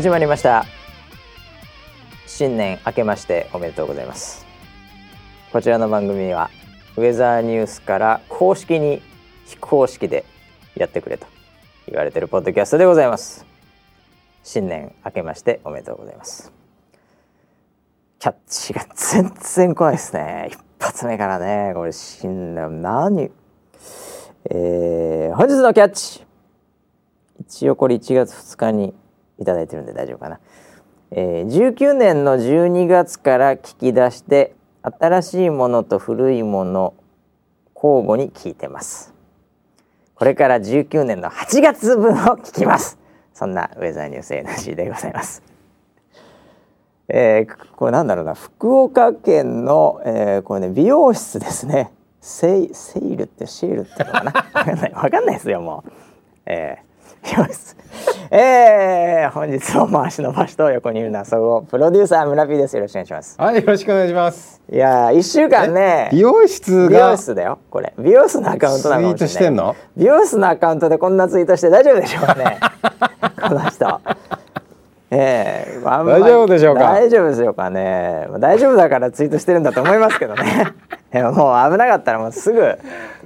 始まりました。新年明けましておめでとうございます。こちらの番組はウェザーニュースから公式に非公式でやってくれと言われてるポッドキャストでございます。新年明けましておめでとうございます。キャッチが全然怖いですね。一発目からね。これ新年何？えー、本日のキャッチ。一応これ1月2日にいただいてるんで大丈夫かな、えー、19年の12月から聞き出して新しいものと古いもの交互に聞いてます。これから19年の8月分を聞きます。そんなウェザーニュース NC でございます。えー、これなんだろうな。福岡県の、えー、これね美容室ですね。セイセイルってシールってのかな？わかんない。わかんないですよもう。えーえー、本日も回しの場所と横にいるのは総合プロデューサー村 P です。よろしくお願いします。はいよろしくお願いします。いや一週間ね。美容室美容室だよこれ。美容室のアカウントなのツイートしてんの？美容室のアカウントでこんなツイートして大丈夫でしょうかね。この人。えー、あ大丈夫でしょうか？大丈夫でしょうかね。大丈夫だからツイートしてるんだと思いますけどね。もう危なかったらもうすぐ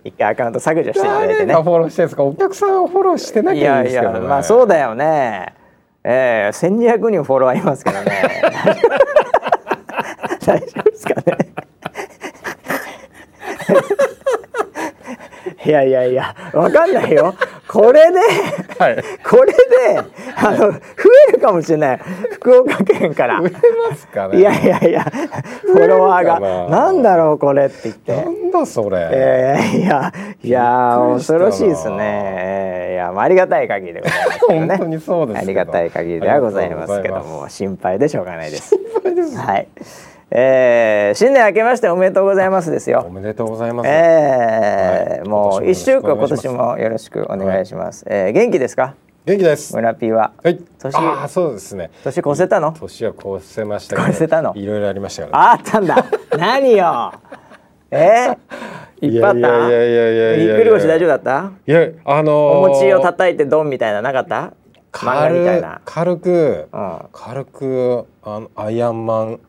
一回アカウント削除していただいてね。フォローしてんですか？お客さんをフォローしてなきゃいいですけど、ね、いやいやまあそうだよね。ええー、千二百人フォロワーいますからね。大丈夫ですかね？いやいやいや、わかんないよ。これで、はい、これで、あの、増えるかもしれない。福岡県から。増えますかね？いやいやいや、フォロワーが、な？んだろう、これって言って。なんだそれ？えー、いや、いや、恐ろしいですね。いや、ありがたい限りでございますけどね。本当にそうです。ありがたい限りではございますけども、心配でしょうがないです。心配です。はい。えー、新年明けましておめでとうございますですよ。おめでとうございます。えー、はい、もう一週間今年もよろしくお願いします。はい、えー、元気ですか？元気です。村ピーは。はい。年あそうですね。年越せたの？年は越せました越せたの？いろいろありましたから、あったんだ。何よ？えー、いっぱいあった。いやいやいやいやぎっくり腰大丈夫だった？いやあのー、お餅を叩いてドンみたいななかった？軽軽く、うん、軽くあのアイアンマン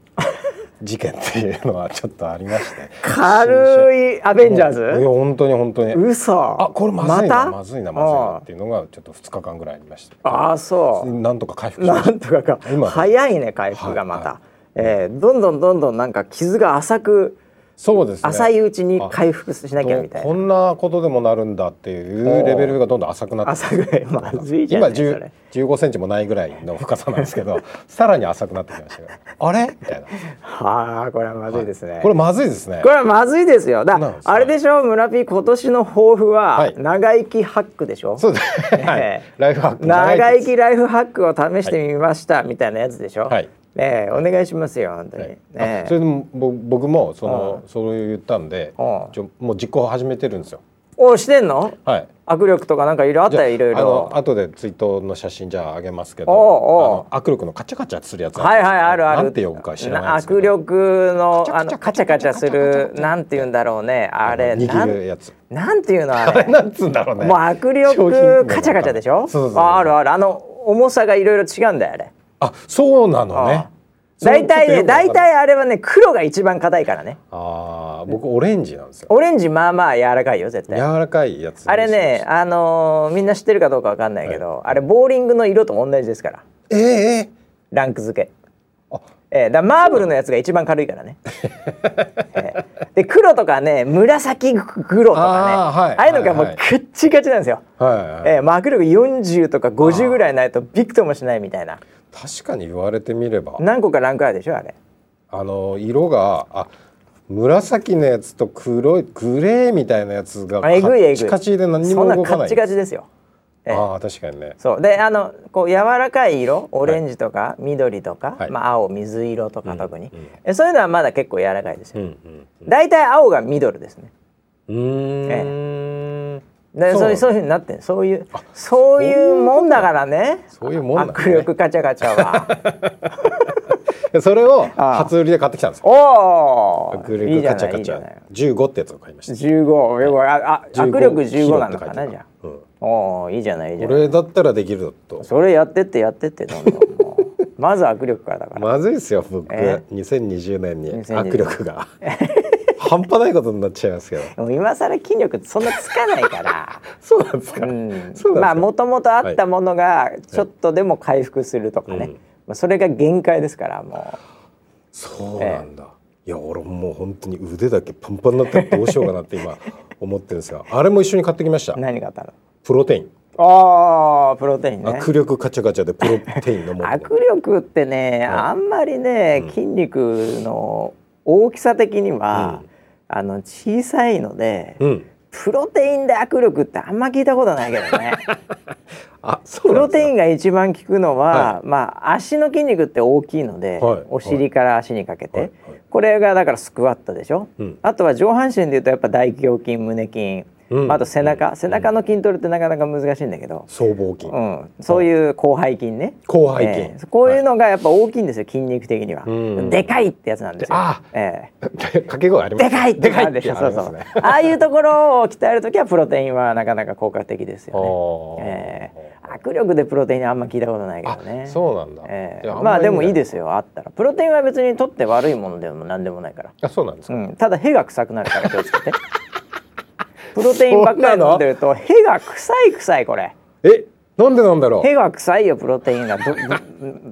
事件っていうのはちょっとありまして。軽いアベンジャーズいや本当に本当に。嘘。あこれまずいな、ま、まずいなまずいなっていうのがちょっと2日間ぐらいありましたああそう。なんとか回復なんとかか。早いね回復がまた、はい。はい、えー、どんどんどんどんなんか傷が浅くそうです、ね、浅いうちに回復しなきゃみたいな。こんなことでもなるんだっていうレベルがどんどん浅くなって。浅くまずいじゃない今15センチもないぐらいの深さなんですけど さらに浅くなってきました あれみたいな。はあこれはまずいですね、はい、これまずいですね。これはまずいですよ。だあれでしょ村ピー今年の抱負は長生きハックでしょ、そうです、はい、ライフハック長生きライフハックを試してみました、みたいなやつでしょ？はいねお願いしますよ本当に、ね、それでも僕もそのそう言ったんでちょもう実行始めてるんですよ。おしてんの？はい。握力とかなんかいろいろあった？よいろいろ。あとでツイートの写真じゃあげますけどお握力のカチャカチャするやつはいはいあるある。なんて呼ぶか知らない握力のあのカチャカチャするなんて言うんだろうねあれ握るやつなんていうのあれなんつうんだろうねもう握力カチャカチャでしょあるあるあの重さがいろいろ違うんだよあれあそうなのね大体ね大体あれはね黒が一番硬いからね。ああ僕オレンジなんですよ。オレンジまあまあ柔らかいよ絶対。柔らかいやつあれねあのー、みんな知ってるかどうかわかんないけど、はい、あれボーリングの色と同じですから。ええー、ランク付けえー、だマーブルのやつが一番軽いからね。えー、で黒とかね紫黒とかねあはい、ああいうのがもうくっちかちなんですよ。はいはい、えー、握力40とか50ぐらいないとびくともしないみたいな。確かに言われてみれば何個かランクあるでしょあれ。あの色があ紫のやつと黒いグレーみたいなやつがカッチカチで何にも動かない。カチカチですよ。ああ確かにねそうであのこう柔らかい色オレンジとか、はい、緑とか、はい、まあ、青水色とか特に、うんうん、そういうのはまだ結構柔らかいですよ、うんうん青がミドルですねうんええでそういうそういうふうになってそういうそういうもんだからねそういうもん、ね、握力カチャカチャはそれを初売りで買ってきたんですよ。おお。握力カチャカチャ。十五ってやつを買いました。十五。あ、あ、握力十五なのかなじゃあ。おおいいじゃないいいじゃない。俺だったらできると。それやってってやってってどんどん まず握力からだから。まずいですよ僕、え2020年に2020握力が。半端ないことになっちゃいますけど。今更筋力そんなつかないから。そうなんですか、うん。そうなんですか。まあもともとあったものがちょっとでも回復するとかね、うんまあ、それが限界ですからもそうなんだ、いや俺もう本当に腕だけパンパンになってどうしようかなって今思ってるんですがあれも一緒に買ってきました。う 何があったの？プロテイン。ああプロテインね。握力カチャカチャでプロテイン飲もう握力ってね、あんまりね、うん。筋肉の大きさ的には、あの小さいので、うん。プロテインで握力ってあんま聞いたことないけどね。あそうプロテインが一番効くのは、はまあ足の筋肉って大きいので、はい。お尻から足にかけて、はい。はい。これがだからスクワットでしょ、うん。あとは上半身でいうとやっぱ大胸筋胸筋、うん。あと背中、背中の筋トレってなかなか難しいんだけど、僧帽筋、うん、そういう広背筋ね。広背筋、ええ。こういうのがやっぱ大きいんですよ。筋肉的には、うん。でかいってやつなんですよ。あえ掛け声ありますえでかいってでかいってそうそう。あああいうところを鍛える時はプロテインはなかなか効果的ですよね、ええ。握力でプロテインあんま聞いたことないけどね。あそうなんだ。ええ。いやあんまあでまりねもいいですよ。あったら。プロテインは別に取って悪いものでも何でもないから、あそうなんですか、うん、ただへが臭くなるから気をつけて プロテインばっかり飲んでるとへが臭い臭いこれ。え？なんでなんだろう？へが臭いよプロテインが。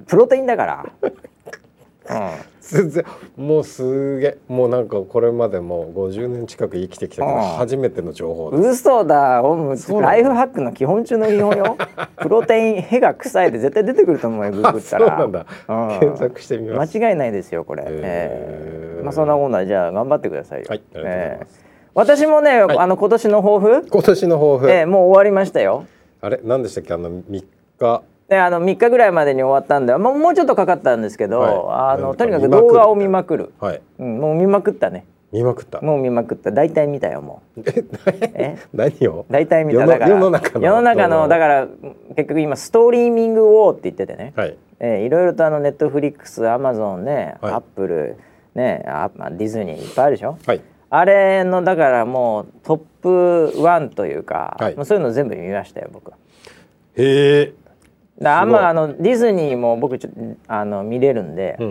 プロテインだから、うん。全然もうすげえ。もうなんかこれまでもう50年近く生きてきたけどうん。初めての情報ですうなの？ライフハックの基本中の基本よ。プロテインへが臭いで絶対出てくると思うよググあったそうらなんだ。うん。検索してみます。間違いないですよこれ、へー。ええまあそんなもんだじゃあ頑張ってくださいよ。はいありがとうございます。ええ私もね、はい。あの今年の抱負、今年の抱負、ええもう終わりましたよ。あれ？何でしたっけ？あの3日。であの3日ぐらいまでに終わったんでもうもうちょっとかかったんですけど、はい。あのとにかく動画を見まくる、はい。うん、もう見まくったね。見まくった。もう見まくった。大体見たよもう。え何？を？大体見た。世のだから世の中の。世の中のだから結局今 streaming war って言っててね、はい。えーいろいろとあのネットフリックスアマゾンね、はい。アップルねあまあディズニーいっぱいあるでしょ。はいあれのだからもうトップ1というか、はい。もうそういうの全部見ましたよ僕。へえ。だあんまあのディズニーも僕ちょあの見れるんで、うん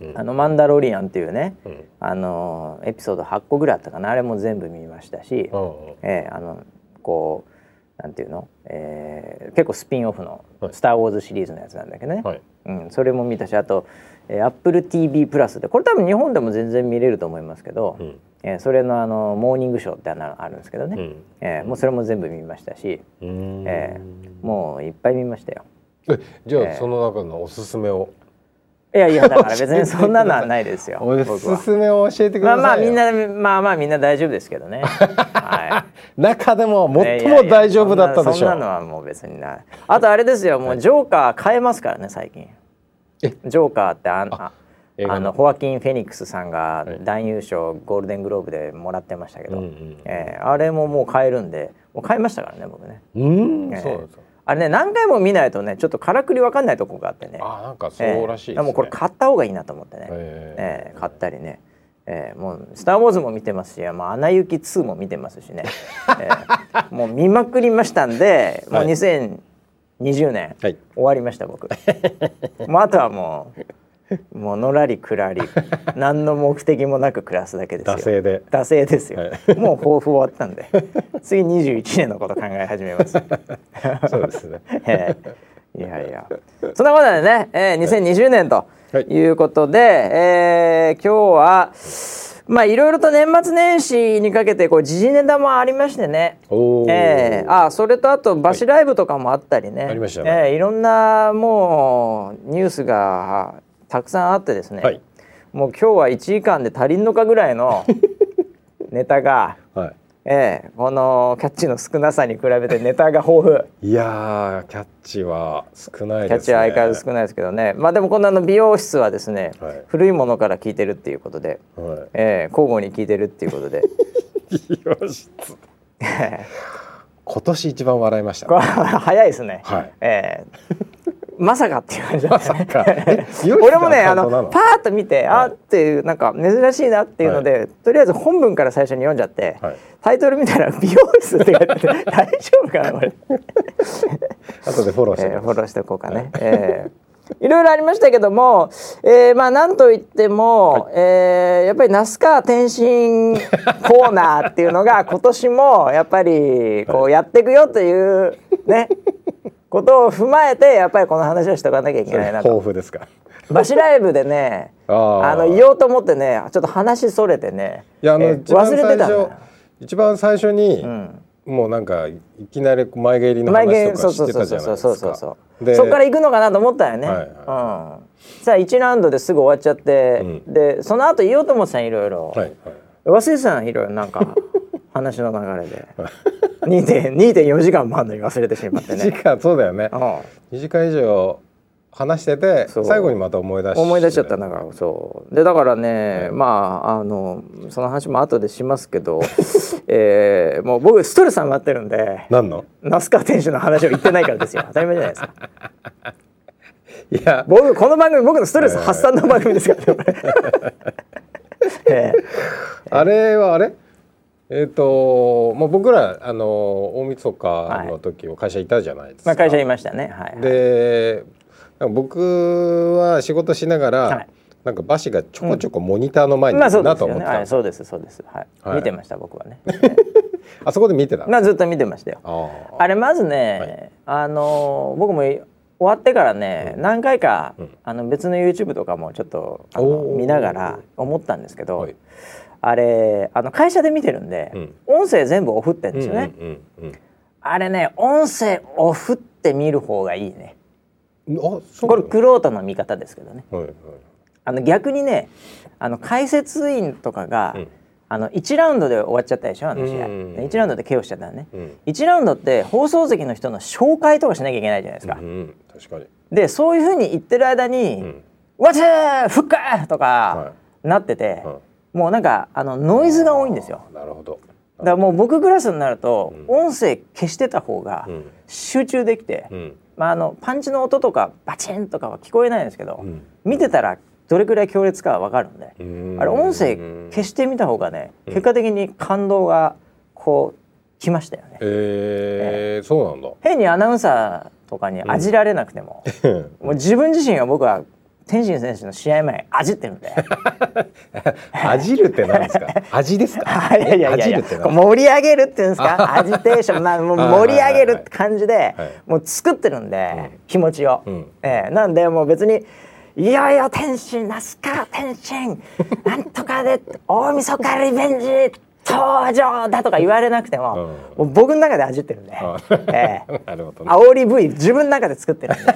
うんうん。あのマンダロリアンっていうね、うん。あのエピソード8個ぐらいあったかなあれも全部見ましたし、うんうん。えーあのこうなんていうの、えー結構スピンオフのはい「スター・ウォーズ」シリーズのやつなんだけどね、はい。うん、それも見たしあと、えー、AppleTV プラスでこれ多分日本でも全然見れると思いますけど、うんえーそれのあのモーニングショーってあのあるんですけどね、うん。えーもうそれも全部見ましたし、うーん。えーもういっぱい見ましたよ。えじゃあ、えー。その中のおすすめを。いやいやだから別に そんなのはないですよお。すすめを教えてくださいまあまあみんよなまあまあみんな大丈夫ですけどね。はい。中でもいやい最やも大丈夫だったでしょそんなそんなのはもう別にない。あとあれですよもうジョーカー変えますからね最近。え？ジョーカーってあんああのホアキン・フェニックスさんがはい。男優賞ゴールデングローブでもらってましたけど、うんうんえーあれももう変えるんでもう変えましたからね僕ね。うーん、えーそうなんですか。あれね何回も見ないとねちょっとからくり分かんないとこがあってね。あなんかそうらしいですね、えーもうこれ買った方がいいなと思ってね、ええ。ー買ったりね、えーもう「スター・ウォーズ」も見てますし「まあ、アナ雪2」も見てますしね、えーもう見まくりましたんでもうはい。2020年、はい。終わりました僕。もうあとはもうもうのらりくらり。何の目的もなく暮らすだけですよ。惰性で。惰性ですよ、は もう抱負終わったんで。次21年のこと考え始めます。そうですね。ええ。いやいや。そんなことでね、えー、2020年とはい。いうことで、えー今日はまあいろいろと年末年始にかけてこう時事ネタもありましてね。えー、あそれとあとバシライブとかもあったりね、ありましたね。えーいろんなもうニュースがたくさんあってですね、はい。もう今日は1時間で足りんのかぐらいの ネタが、はえーこのキャッチの少なさに比べてネタが豊富。いいやーキャッチは少ないですね。キャッチは相変わらず少ないですけどね。まあでもこんなの美容室はですね、はい。古いものから聞いてるっていうことで、はえー交互に聞いてるっていうことで。い 美容室。今年一番笑いました。これ早いですね、はい。えーまさかっていう感じだったね 俺もねあの？のパーッと見て、あーっていうなんか珍しいなっていうので、とりあえず本文から最初に読んじゃって、はい。タイトル見たら美容室って書いてて大丈夫かなこれ、後でフォローしてえーフォローしておこうかね、えーいろいろありましたけども、えー、まあなんといっても、はい、えー、やっぱり那須川天心コーナーっていうのが今年もやっぱりこうやっていくよというねことを踏まえてやっぱりこの話をしておかなきゃいけないなと。豊富ですか。バシライブでね あの言おうと思ってねちょっと話それてねいやあの、忘れてた一番最初に、うんもうなんかいきなり前蹴りの話とかしてたじゃないですか。そこから行くのかなと思ったよね。はいはい、うん。さあ1ラウンドですぐ終わっちゃって、うん、でその後言おうと思ってたいろいろ。はいはい、忘れてたいろいろなんか話の流れで。2.4時間もあるのに忘れてしまってね。時間そうだよね。2時間以上話してて最後にまた思い出し思い出しちゃったなんかそう。でだからね、まああのその話も後でしますけど、えー、もう僕ストレス溜まってるんで何の？那須川天主の話を言ってないからですよ。当たり前じゃないですか。いや。僕この番組僕のストレス発散の番組ですからね、えー、あれはあれ？えーとまあ、僕らあの大晦日の時は会社いたじゃないですか、まあ、会社いましたね、はい、で僕は仕事しながら、はい、なんか馬氏がちょこちょこモニターの前にいるなと思ってた、そうですそうです、はい、はい、見てました僕はね。あそこで見てたまあずっと見てましたよ。あれまずね、はい、あの僕も終わってからね、うん、何回か、うん、あの別の YouTube とかもちょっと見ながら思ったんですけど、あれあの会社で見てるんで、うん、音声全部オフってんですよね、あれね音声オフって見る方がいいね。あこれクロートの見方ですけどね、はいはい、あの逆にねあの解説員とかが、うん、あの1ラウンドで終わっちゃったでしょあの試合、うん、1ラウンドで KO しちゃったね、うん、1ラウンドって放送席の人の紹介とかしなきゃいけないじゃないですか、うん、確かに。でそういうふうに言ってる間に「わ、うん、ちゃフッカとかなってて、はい、もうなんかあのノイズが多いんですよ。なるほど。だからもう僕クラスになると、音声消してた方が集中できて、まあ、あのパンチの音とかバチンとかは聞こえないんですけど、うん、見てたらどれくらい強烈かは分かるんであれ音声消してみた方がね結果的に感動がこうきましたよね。えー、えー、そうなんだ。変にアナウンサーとかに味られなくても、うん、もう自分自身は僕は天心選手の試合前味ってるんで。味るって何ですか？味ですか？いやいやいやいや。盛り上げるっていうんですか？アジテーションまあもう盛り上げるって感じで、もう作ってるんで、うん、気持ちを、うん、えー、なんでもう別にいよいよ天心那須川天心なんとかで大晦日リベンジ登場だとか言われなくても、もう僕の中で味ってるんで、えー、なるほど、ね、煽り V 自分の中で作ってるんで、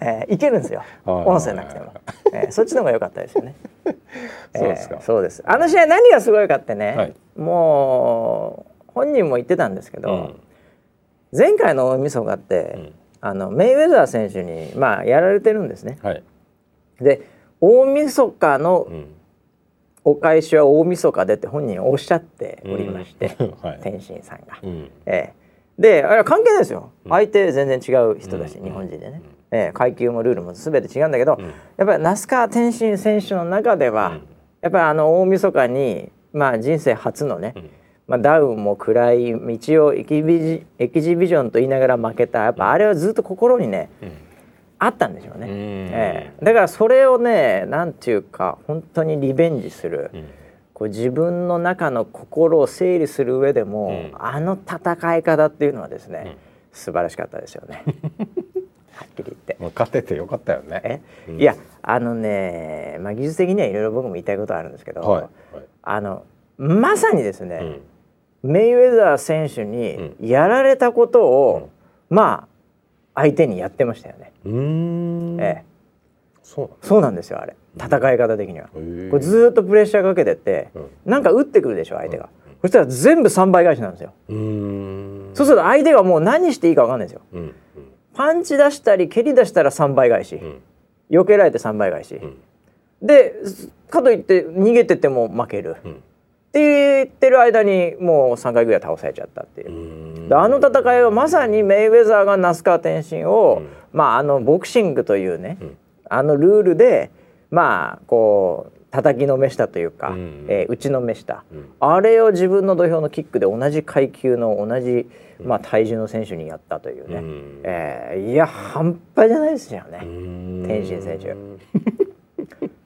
えー、いけるんですよ。音声なくても、えー、そっちの方が良かったですよね。そうですか、えー、そうです。あの試合何がすごいかってね、はい、もう本人も言ってたんですけど、うん、前回の大晦日って、うん、あのメイウェザー選手にまあやられてるんですね、はい、で大晦日の、うんお返しは大晦日でって本人おっしゃっておりまして、う んはい、天心さんが。うん、えー、であれは関係ないですよ。相手全然違う人だし、日本人でね、えー、階級もルールも全て違うんだけど、やっぱり那須川天心選手の中では、やっぱりあの大晦日に、まあ、人生初のね、まあ、ダウンも暗い道をエキビジエキジビジョンと言いながら負けたやっぱあれはずっと心にね、あったんでしょうね、えー、だからそれをねなんていうか本当にリベンジする、うん、こう自分の中の心を整理する上でも、うん、あの戦い方っていうのはですね、うん、素晴らしかったですよね。はっきり言って。勝ててよかったよね。うん、いやあのね、まあ、技術的にはいろいろ僕も言いたいことあるんですけど、はいはい、あのまさにですね、メイウェザー選手にやられたことを、まあ相手にやってましたよね。ええ、そうそうなんですよあれ。戦い方的には。これずっとプレッシャーかけてって、うん、なんか打ってくるでしょ相手が。うん、そしたら全部3倍返しなんですよ。そうすると相手がもう何していいか分かんないですよ。うんパンチ出したり蹴り出したら3倍返し、避けられて3倍返し、でかといって逃げてても負ける。って言ってる間にもう3回ぐらい倒されちゃったっていう。あの戦いはまさにメイウェザーが那須川天心を、まああのボクシングというね、あのルールでまあこう叩きのめしたというか、うん。えー打ちのめした、うん。あれを自分の土俵のキックで同じ階級の同じ、まあ、体重の選手にやったというね、うん。えーいや半端じゃないですよね、天天心選手。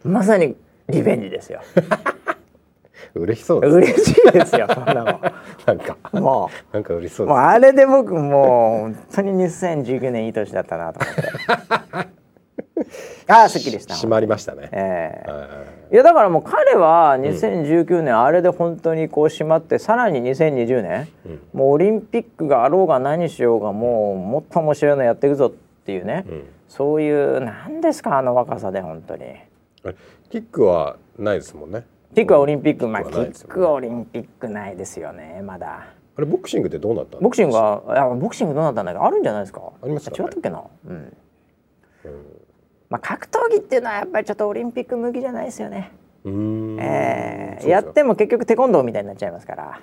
まさにリベンジですよ 嬉しそうです嬉しいですよそんななんかもんもなんか嬉しそうもうあれで僕もう本当に2019年いい年だったなと思って。ああすっきりした。締まりましたね、ええ。はいやだからもう彼は2019年あれで本当にこう締まってさらに2020年、うん。もうオリンピックがあろうが何しようがもうもっと面白いのやっていくぞっていうね、うん。そういう何ですかあの若さで本当に。キックはないですもんねキックはオリンピック、まあキキックオリンピックないですよねまだ。あれボクシングってどうなったんボクシングはあボクシングどうなったんだっけ？あるんじゃないですか。ありましたか？ね違ったっけな？うん。うんまあ格闘技っていうのはやっぱりちょっとオリンピック向きじゃないですよね。うえーやっても結局テコンドーみたいになっちゃいますから。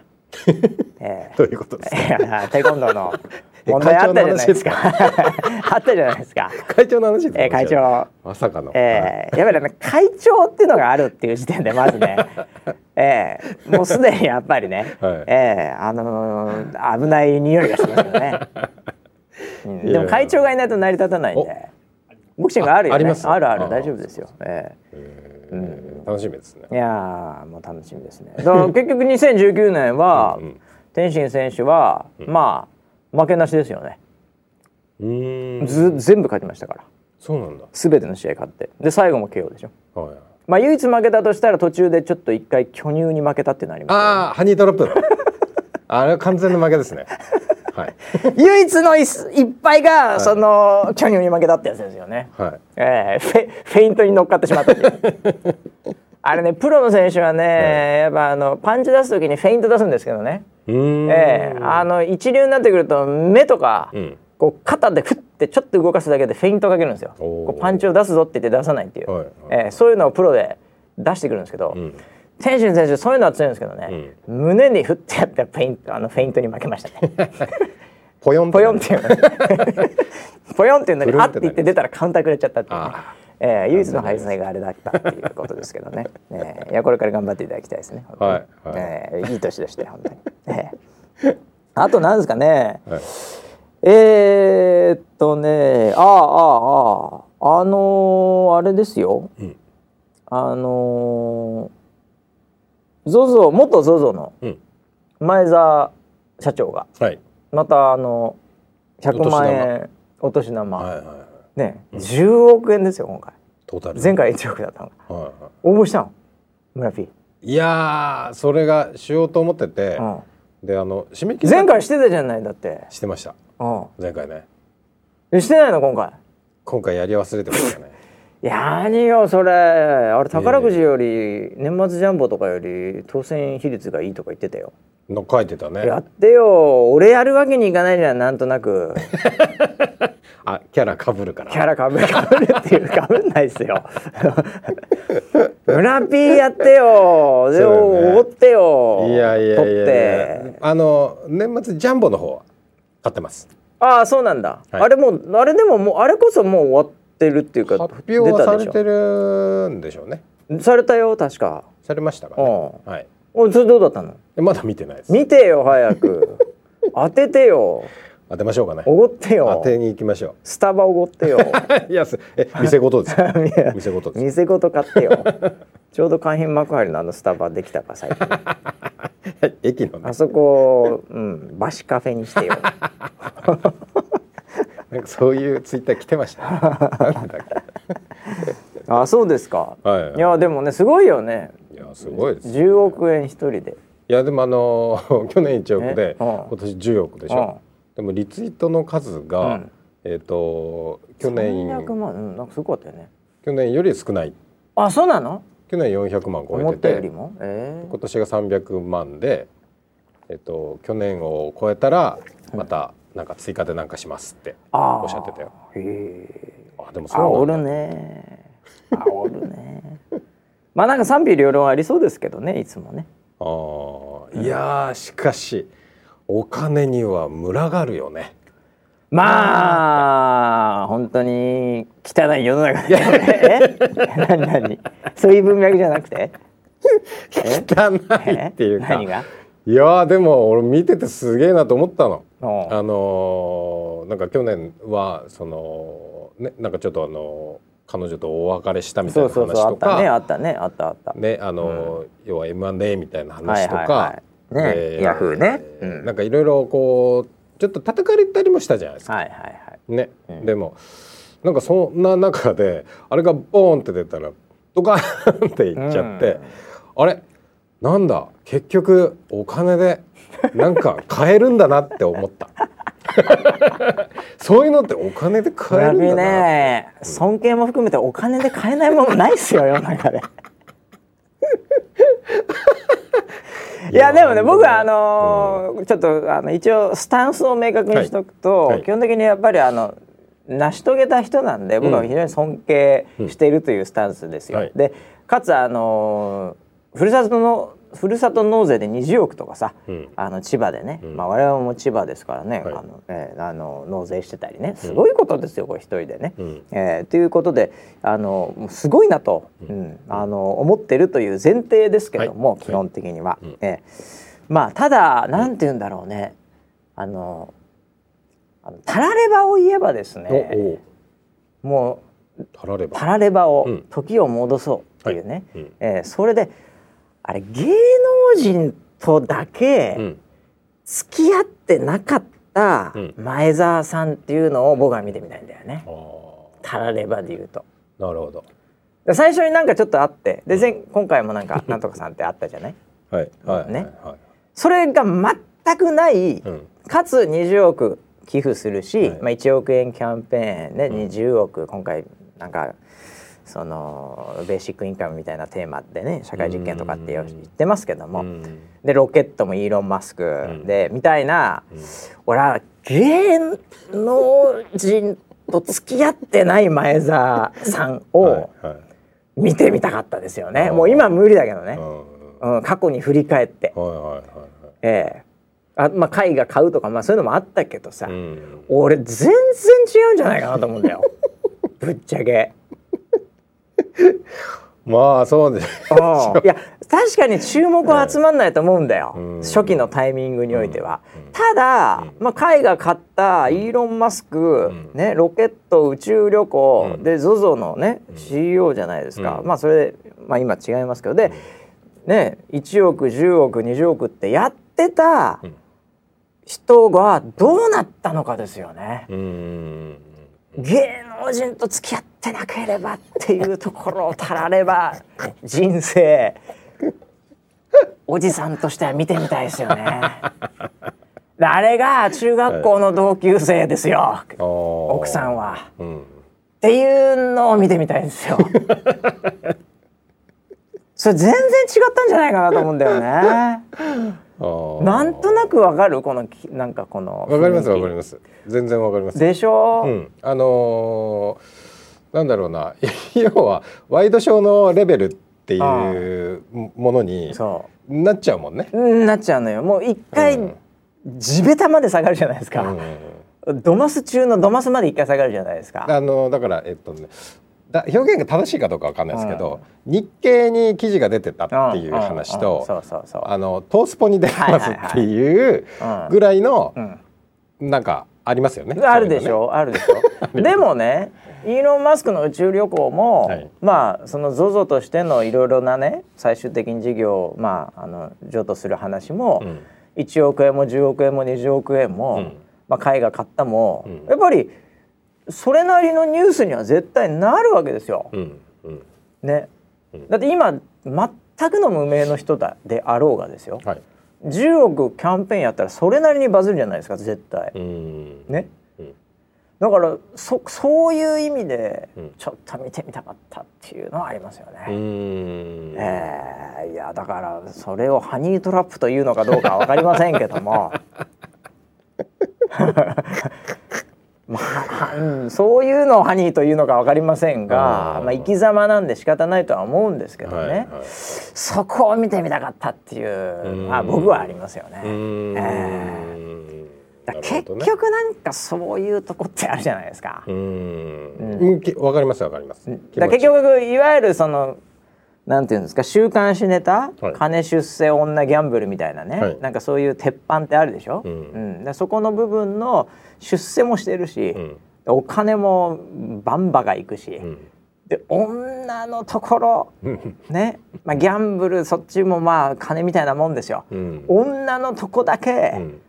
え どういうことですか？テコンドーの え問題あったじゃないですか。あったじゃないですか。会長の話ですか？えー、会長。まさかの、えー、やっぱりね会長っていうのがあるっていう時点でまずね、えー、もうすでにやっぱりね、はい。えー、あのー危ない匂いがしますよね、でも会長がいないと成り立たないんで。ボクシングあるよね。ああるある。あ大丈夫ですよ、ええー楽しみですね。ー、いやーもう楽しみですね。だから 結局2019年はうんうん。天心選手は、まあ負けなしですよね。うーん。ず全部勝ちましたから。そうなんだ。全ての試合勝って。で最後も KO でしょ。はいまあ唯一負けたとしたら途中でちょっと一回巨乳に負けたっていうのありますああハニートラップだ。あれは完全な負けですねはい。唯一の一一敗が、その巨乳に負けたってやつですよね。はい。えーフェフェイントに乗っかってしまったっていう。あれねプロの選手はね、やっぱあのパンチ出す時にフェイント出すんですけどね、えーあの一流になってくると目とか、うん。こう肩でフッてちょっと動かすだけでフェイントかけるんですよ。こうパンチを出すぞって言って出さないっていう、はいはい。えーそういうのをプロで出してくるんですけど、うん天心選手そういうのは強いんですけどね、胸にフッてやったフェイントあのフェイントに負けましたね。ポヨンポヨンっていうのポヨンっていうのにあって言って出たらカウンターくれちゃったっていうね。あ、えー、唯一の敗戦があれだったっていうことですけどね、えー、いやこれから頑張っていただきたいですね。はいはい。えーいい年でしたよ本当に、えー。あとなんですかね。はい。えー、っとねあああああああのー、あれですよ、うん。あのー、ZOZO 元 ZOZO のうん。前澤社長がはい。またあの100万お円お年玉。はいはいはい。ね、10億円ですよ今回。トータル前回1億だったのが。はいは応募したの？村 P、いいやーそれがしようと思ってて、うん、であの締め切り前回してたじゃないだって、してました。う前回ね。ん、してないの今回？今回やり忘れてましたねいや何よそれ。あれ宝くじより年末ジャンボとかより当選比率がいいとか言ってたよ。の書いてたね。やってよ。俺やるわけにいかないじゃんなんとなく。あキャラかぶるから。キャラかぶるかぶるっていうかぶんないですよ。村 P やってよ。でそうよねおごってよ。いやいやいやあの年末ジャンボの方は買ってます。ああそうなんだ、はい。あれもうあれでももうあれこそもう終わってるっていうか発表はされてるんでしょうね。されたよ確か。されましたかうねん。はい。おそれどうだったの？でまだ見てないです。見てよ早く。当ててよ。当てましょうかね。おごってよ。当てに行きましょスタバおごってよ。う いやすえ店ごとです。店ごとです。店ごと買ってよ。ちょうど海浜幕張のあのスタバできたか最近。駅のね。あそこうんバシカフェにしてよなんかそういうツイッター来てました、ね、あそうですか、けはい。いやでもねすごいよね。いやすごいです10億円一人で。いやでもあの 去年1億でえ？うん。今年10億でしょ。でもリツイートの数が、うん。えっ、と去年。300万うんなんかすごかったよね。去年より少ない。あそうなの？去年400万超思えてて。ったよりも？え今年が300万でえっ、と去年を超えたらまたなんか追加でなんかしますっておっしゃってたよ。ーへえあでもそうなんだ。煽るね。煽るね。まあなんか賛否両論ありそうですけどねいつもね。あー。いやーしかしお金には群がるよね。まあ本当に汚い世の中でえ 何何そういう文脈じゃなくて。汚いっていうか。いやでも俺見ててすげえなと思ったの。あのーなんか去年はそのねなんかちょっとあのー彼女とお別れしたみたいそうな話とそうそうあったねあかったねあったあった。ねあのー要は M&A みたいなはい話とはいはかい。ねでヤフーね。えーうん。なんかいろいろこうちょっと叩かれたりもしたじゃないですか。はいはいはい。ね、うん。でもなんかそんな中であれがボーンって出たらドカーンっていっちゃって、あれ？なんだ？結局お金でなんか買えるんだなって思った。そういうのってお金で買えるんだな、ね。尊敬も含めてお金で買えないものないっすよ 世の中で。いやでもね僕はあのーちょっとあの一応スタンスを明確にしとくと、はい。はい。基本的にやっぱりあの成し遂げた人なんで僕は非常に尊敬しているというスタンスですよ。はい。でかつあのーふるさとのふるさと納税で20億とかさ、うん。あの千葉でね、ん。まあ我々も千葉ですからね、はい。あのえーあの納税してたりねすごいことですよ、これ一人でね。うん。えーということであのすごいなと、うん。あの思ってるという前提ですけども、はい。基本的には。うん。えーまあただなんて言うんだろうね。あのあのたらればを言えばですおねおもたられば。うたらればを、うん。時を戻そうっていうね、はい。うん。えーそれであれ芸能人とだけうん。付き合ってなかったうん。前澤さんっていうのを僕は見てみたいんだよね。たらればで言うと。なるほど。で最初になんかちょっとあってで前今回もなんか なんとかさんってあったじゃない？はいはいね。はい。それが全くない、うん。かつ20億寄付するし、はい。まあ、1億円キャンペーンでうん。20億、今回なんかそのベーシックインカムみたいなテーマでね社会実験とかって言ってますけども、うん。でロケットもイーロン・マスクん。で、みたいな、うん。俺は芸能人と付き合ってない前澤さんを、見てみたかったですよね。もう今は無理だけどね、うんうん、過去に振り返って、ええ。あまあ絵画買うとか、まあ、そういうのもあったけどさ、うん。俺全然違うんじゃないかなと思うんだよ。ぶっちゃけ。まあそうですう。んいや確かに注目は集まんないと思うんだよ、うん。初期のタイミングにおいては。うん。ただ、うん。まあ、絵画買ったイーロン・マスク、ん。ね、ロケット宇宙旅行、うん。で ZOZO のね CEO じゃないですか、うん。まあそれで、まあ、今違いますけど。で、ね、1億10億20億ってやってたうん。人がどうなったのかですよね。うん。芸能人と付き合ってなければっていうところをたられば人生おじさんとしては見てみたいですよね。であれが中学校の同級生ですよ、奥奥さんは。うん。っていうのを見てみたいんですよ。それ全然違ったんじゃないかなと思うんだよね。なんとなくわかる？このきなんかこのわかりますわかります。全然わかります。でしょ、うん。あのーなんだろうな。要はワイドショーのレベルっていうものにそなっちゃうもんね。うなっちゃうのよ。もう一回、うん。地べたまで下がるじゃないですか、うんドマス中のドマスまで一回下がるじゃないですか。あのだからえっとねだ表現が正しいかどうかわかんないですけど、日経に記事が出てたっていう話うんうんうんとあのトースポに出ますっていううんぐらいのうん。なんかありますよね。あるでしそういうのね。ょ、あるでしょ。でもねイーロン・マスクの宇宙旅行も、はい。まあその ZOZO としてのいろいろなね最終的に事業をまああの譲渡する話も、うん。1億円も10億円も20億円も、うん。まあ、絵画買ったも、うん。やっぱりそれなりのニュースには絶対なるわけですよ。ね。うん。だって今全くの無名の人だであろうがですよ。はい。10億キャンペーンやったらそれなりにバズるじゃないですか絶対。うん。ね。うんだからそそういう意味でうん。ちょっと見てみたかったっていうのはありますよね。うん。えーいやだからそれをハニートラップというのかどうかは分かりませんけども。まあはうんそういうのをハニーというのか分かりませんがまあ、生き様なんで仕方ないとは思うんですけどね、はいはい。そこを見てみたかったっていうまあ僕はありますよね。うん。えだから結局なんかそういうとこってあるじゃないですか。うん。わかりますわかります。だ結局いわゆるそのなんていうんですか週刊誌ネタ、はい。金出世女ギャンブルみたいなね、はい。なんかそういう鉄板ってあるでしょ、うん。でそこの部分の出世もしてるし、うん。お金もバンバがいくし、うん。で女のところうん。ね、まあ、ギャンブルそっちもまあ金みたいなもんですよ、うん。女のとこだけ、うん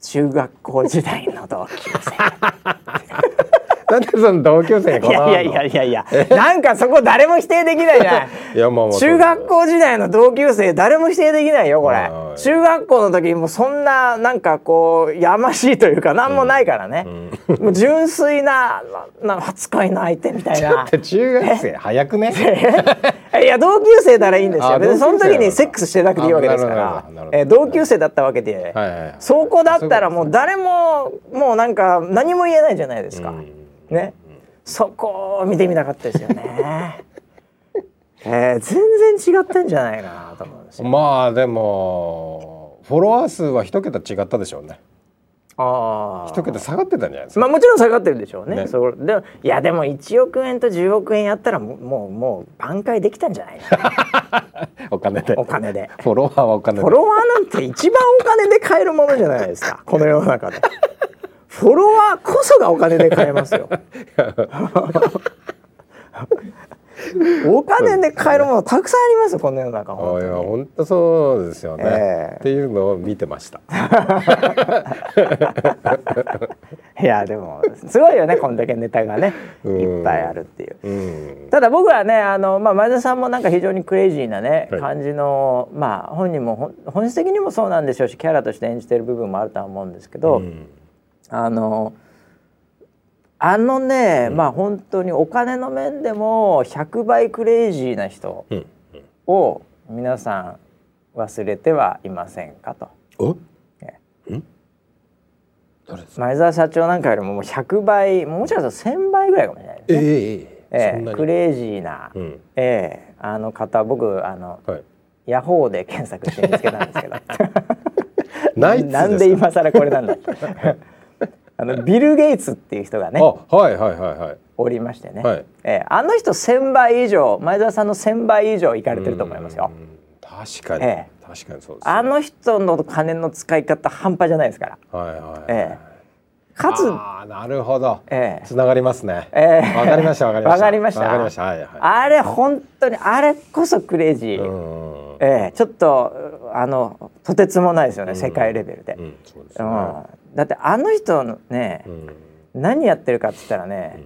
中学校時代の同級生。なんでその同級生にいやいやいやいや。いや なんかそこ誰も否定できないじゃない。いやまあまあ中学校時代の同級生誰も否定できないよこれ。はい中学校の時もそんななんかこうやましいというか何もないからね、もう純粋ななな初恋の相手みたいな。中学生早くね？いや同級生ならいいんですよ。あ別にその時にセックスしてなくていいわけですから。え同級生だったわけで、はいはいはい。そこだったらもう誰ももうなんか何も言えないじゃないですか、うんね。そこを見てみたかったですよね。えー、全然違ってんじゃないかなと思うんですよ。まあでもフォロワー数は一桁違ったでしょうね。あ一桁下がってたんじゃないですか。まあもちろん下がってるでしょうね。ね。そうで。もいやでも1億円と10億円やったらもうもうもう挽回できたんじゃない お金で。お金で。フォロワーはお金で。フォロワーなんて一番お金で買えるものじゃないですか。この世の中で フォロワーこそがお金で買えますよ。お金で買えるものたくさんありますよこの世の中あ本当本当そうですよね、ええ。っていうのを見てました。いやでもすごいよねこんだけネタがねうん。いっぱいあるっていう。うん。ただ僕はねあの、まあ、前田さんもなんか非常にクレイジーなね、はい。感じのまあ本人も本質的にもそうなんでしょうしキャラとして演じてる部分もあるとは思うんですけど、うんあのあのね、まあ本当にお金の面でも100倍クレイジーな人うんを皆さん忘れてはいませんかと。お？えん？誰ですか？前澤社長なんかよりももう100倍もしかしたら1000倍ぐらいかもしれないですね。えええクレイジーな、うん。ええあの方僕あのはい。ヤホーで検索して見つけたんですけど。なんで今更これなんだあのビル・ゲイツっていう人がねあはいはいはいはい。おりましてね、はい。ええあの人1,000倍以上前澤さんの1,000倍以上いかれてると思いますよ。うん確かに、ええ。確かにそうです、ね、あの人の金の使い方半端じゃないですから。はいはい、ええ。かつ、ああなるほど、ええ。つながりますね。ええ。わかりましたわかりました。わかりました。わかりました。はいはい。あれ本当にあれこそクレイジー。うんええちょっとあのとてつもないですよね、世界レベルで。うんそうでだってあの人のね、うん。何やってるかって言ったらね、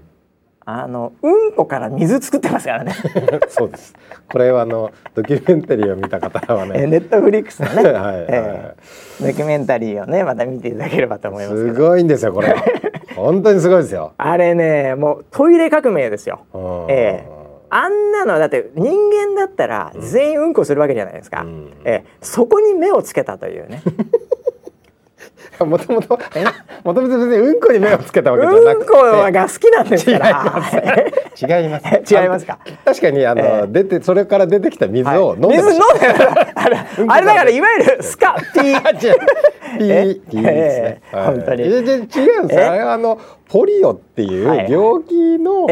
あのうんこから水作ってますからね。そうです。これはあのドキュメンタリーを見た方はね。えネットフリックスのね、はいはいええ。ドキュメンタリーをねまた見ていただければと思います。けすどごいんですよこれ。は 本当にすごいですよ、あれねもうトイレ革命ですよ。うん。ええあんなのだって人間だったら全員うんこするわけじゃないですか、うん。ええそこに目をつけたというねもともともともと別にうんこに目をつけたわけじゃなくて。うんこが好きなんですから。違います。違いますか。確かにあの、ええ。出てそれから出てきた水を飲んでま水飲んであれあれだからいわゆるスカピー。ピえーピーですね、ええ本当に。いやいや違うんですあれはあのポリオっていうはいはい。病気の、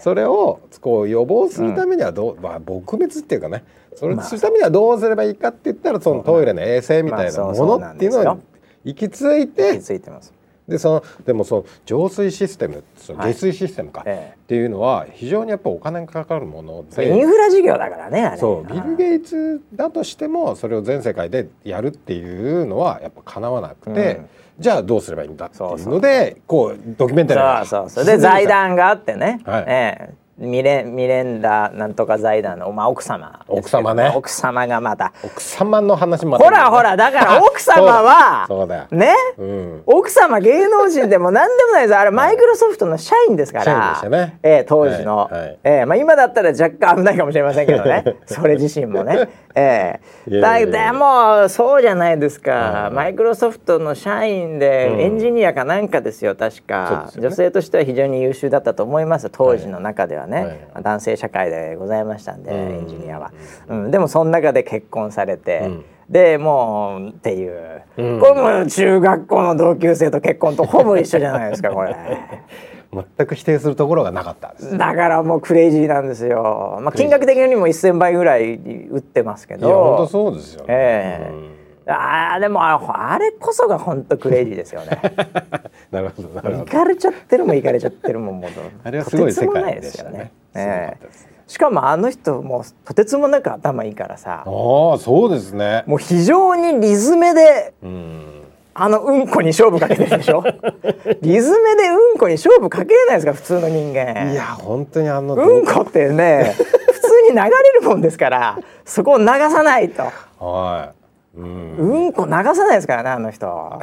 それをこう予防するためにはどう、まあ撲滅っていうかね。それまあ。するためにはどうすればいいかって言ったらそのトイレの衛生みたいなものっていうのなんに行き着いて。気づいてます。でそのでもその浄水システムそのはい。下水システムか、ええ。っていうのは非常にやっぱお金がかかるものそれインでフラ事業だからねそうビル・ゲイツだとしてもそれを全世界でやるっていうのはやっぱかなわなくて、うん。じゃあどうすればいいんだっていうのでこうドキュメンタリーがそうそうそう。で財団があってね、はい。ええミレミレンダなんとか財団の、まあ、奥様奥様ね。奥様がまた。奥様の話もほらほらだから奥様はそうだよね、うん。奥様芸能人でも何でもないです。あれマイクロソフトの社員ですから、社員でしたね。ええ当時の、はいはい。ええまあ、今だったら若干危ないかもしれませんけどね。それ自身もね、ええ。だでもそうじゃないですか、うん。マイクロソフトの社員うん。でエンジニアかなんかですよ確か、女性としては非常に優秀だったと思います当時の中ではね、男性社会でございましたんで、うん。エンジニアは、うん、でもその中で結婚されて、うん。でもうっていう、うん。これもう中学校の同級生と結婚とほぼ一緒じゃないですかこれ。全く否定するところがなかったです。だからもうクレイジーなんですよ。まあ金額的にも1000倍ぐらい打ってますけど。いや本当そうですよね。ええああでもああれこそが本当クレイジーですよね。なるほどなるほど。行かれちゃってるもん行かれちゃってるもんもうあれはすごい世界でしたね。えすごかえしかもあの人もうとてつもなく頭いいからさああそうですね。もう非常にリズメでうん。あのうんこに勝負かけてるでしょ？リズメでうんこに勝負かけれないですか普通の人間。いや本当にあのうんこってね 普通に流れるもんですからそこを流さないと。はい。うん。うんこ流さないですからねあの人。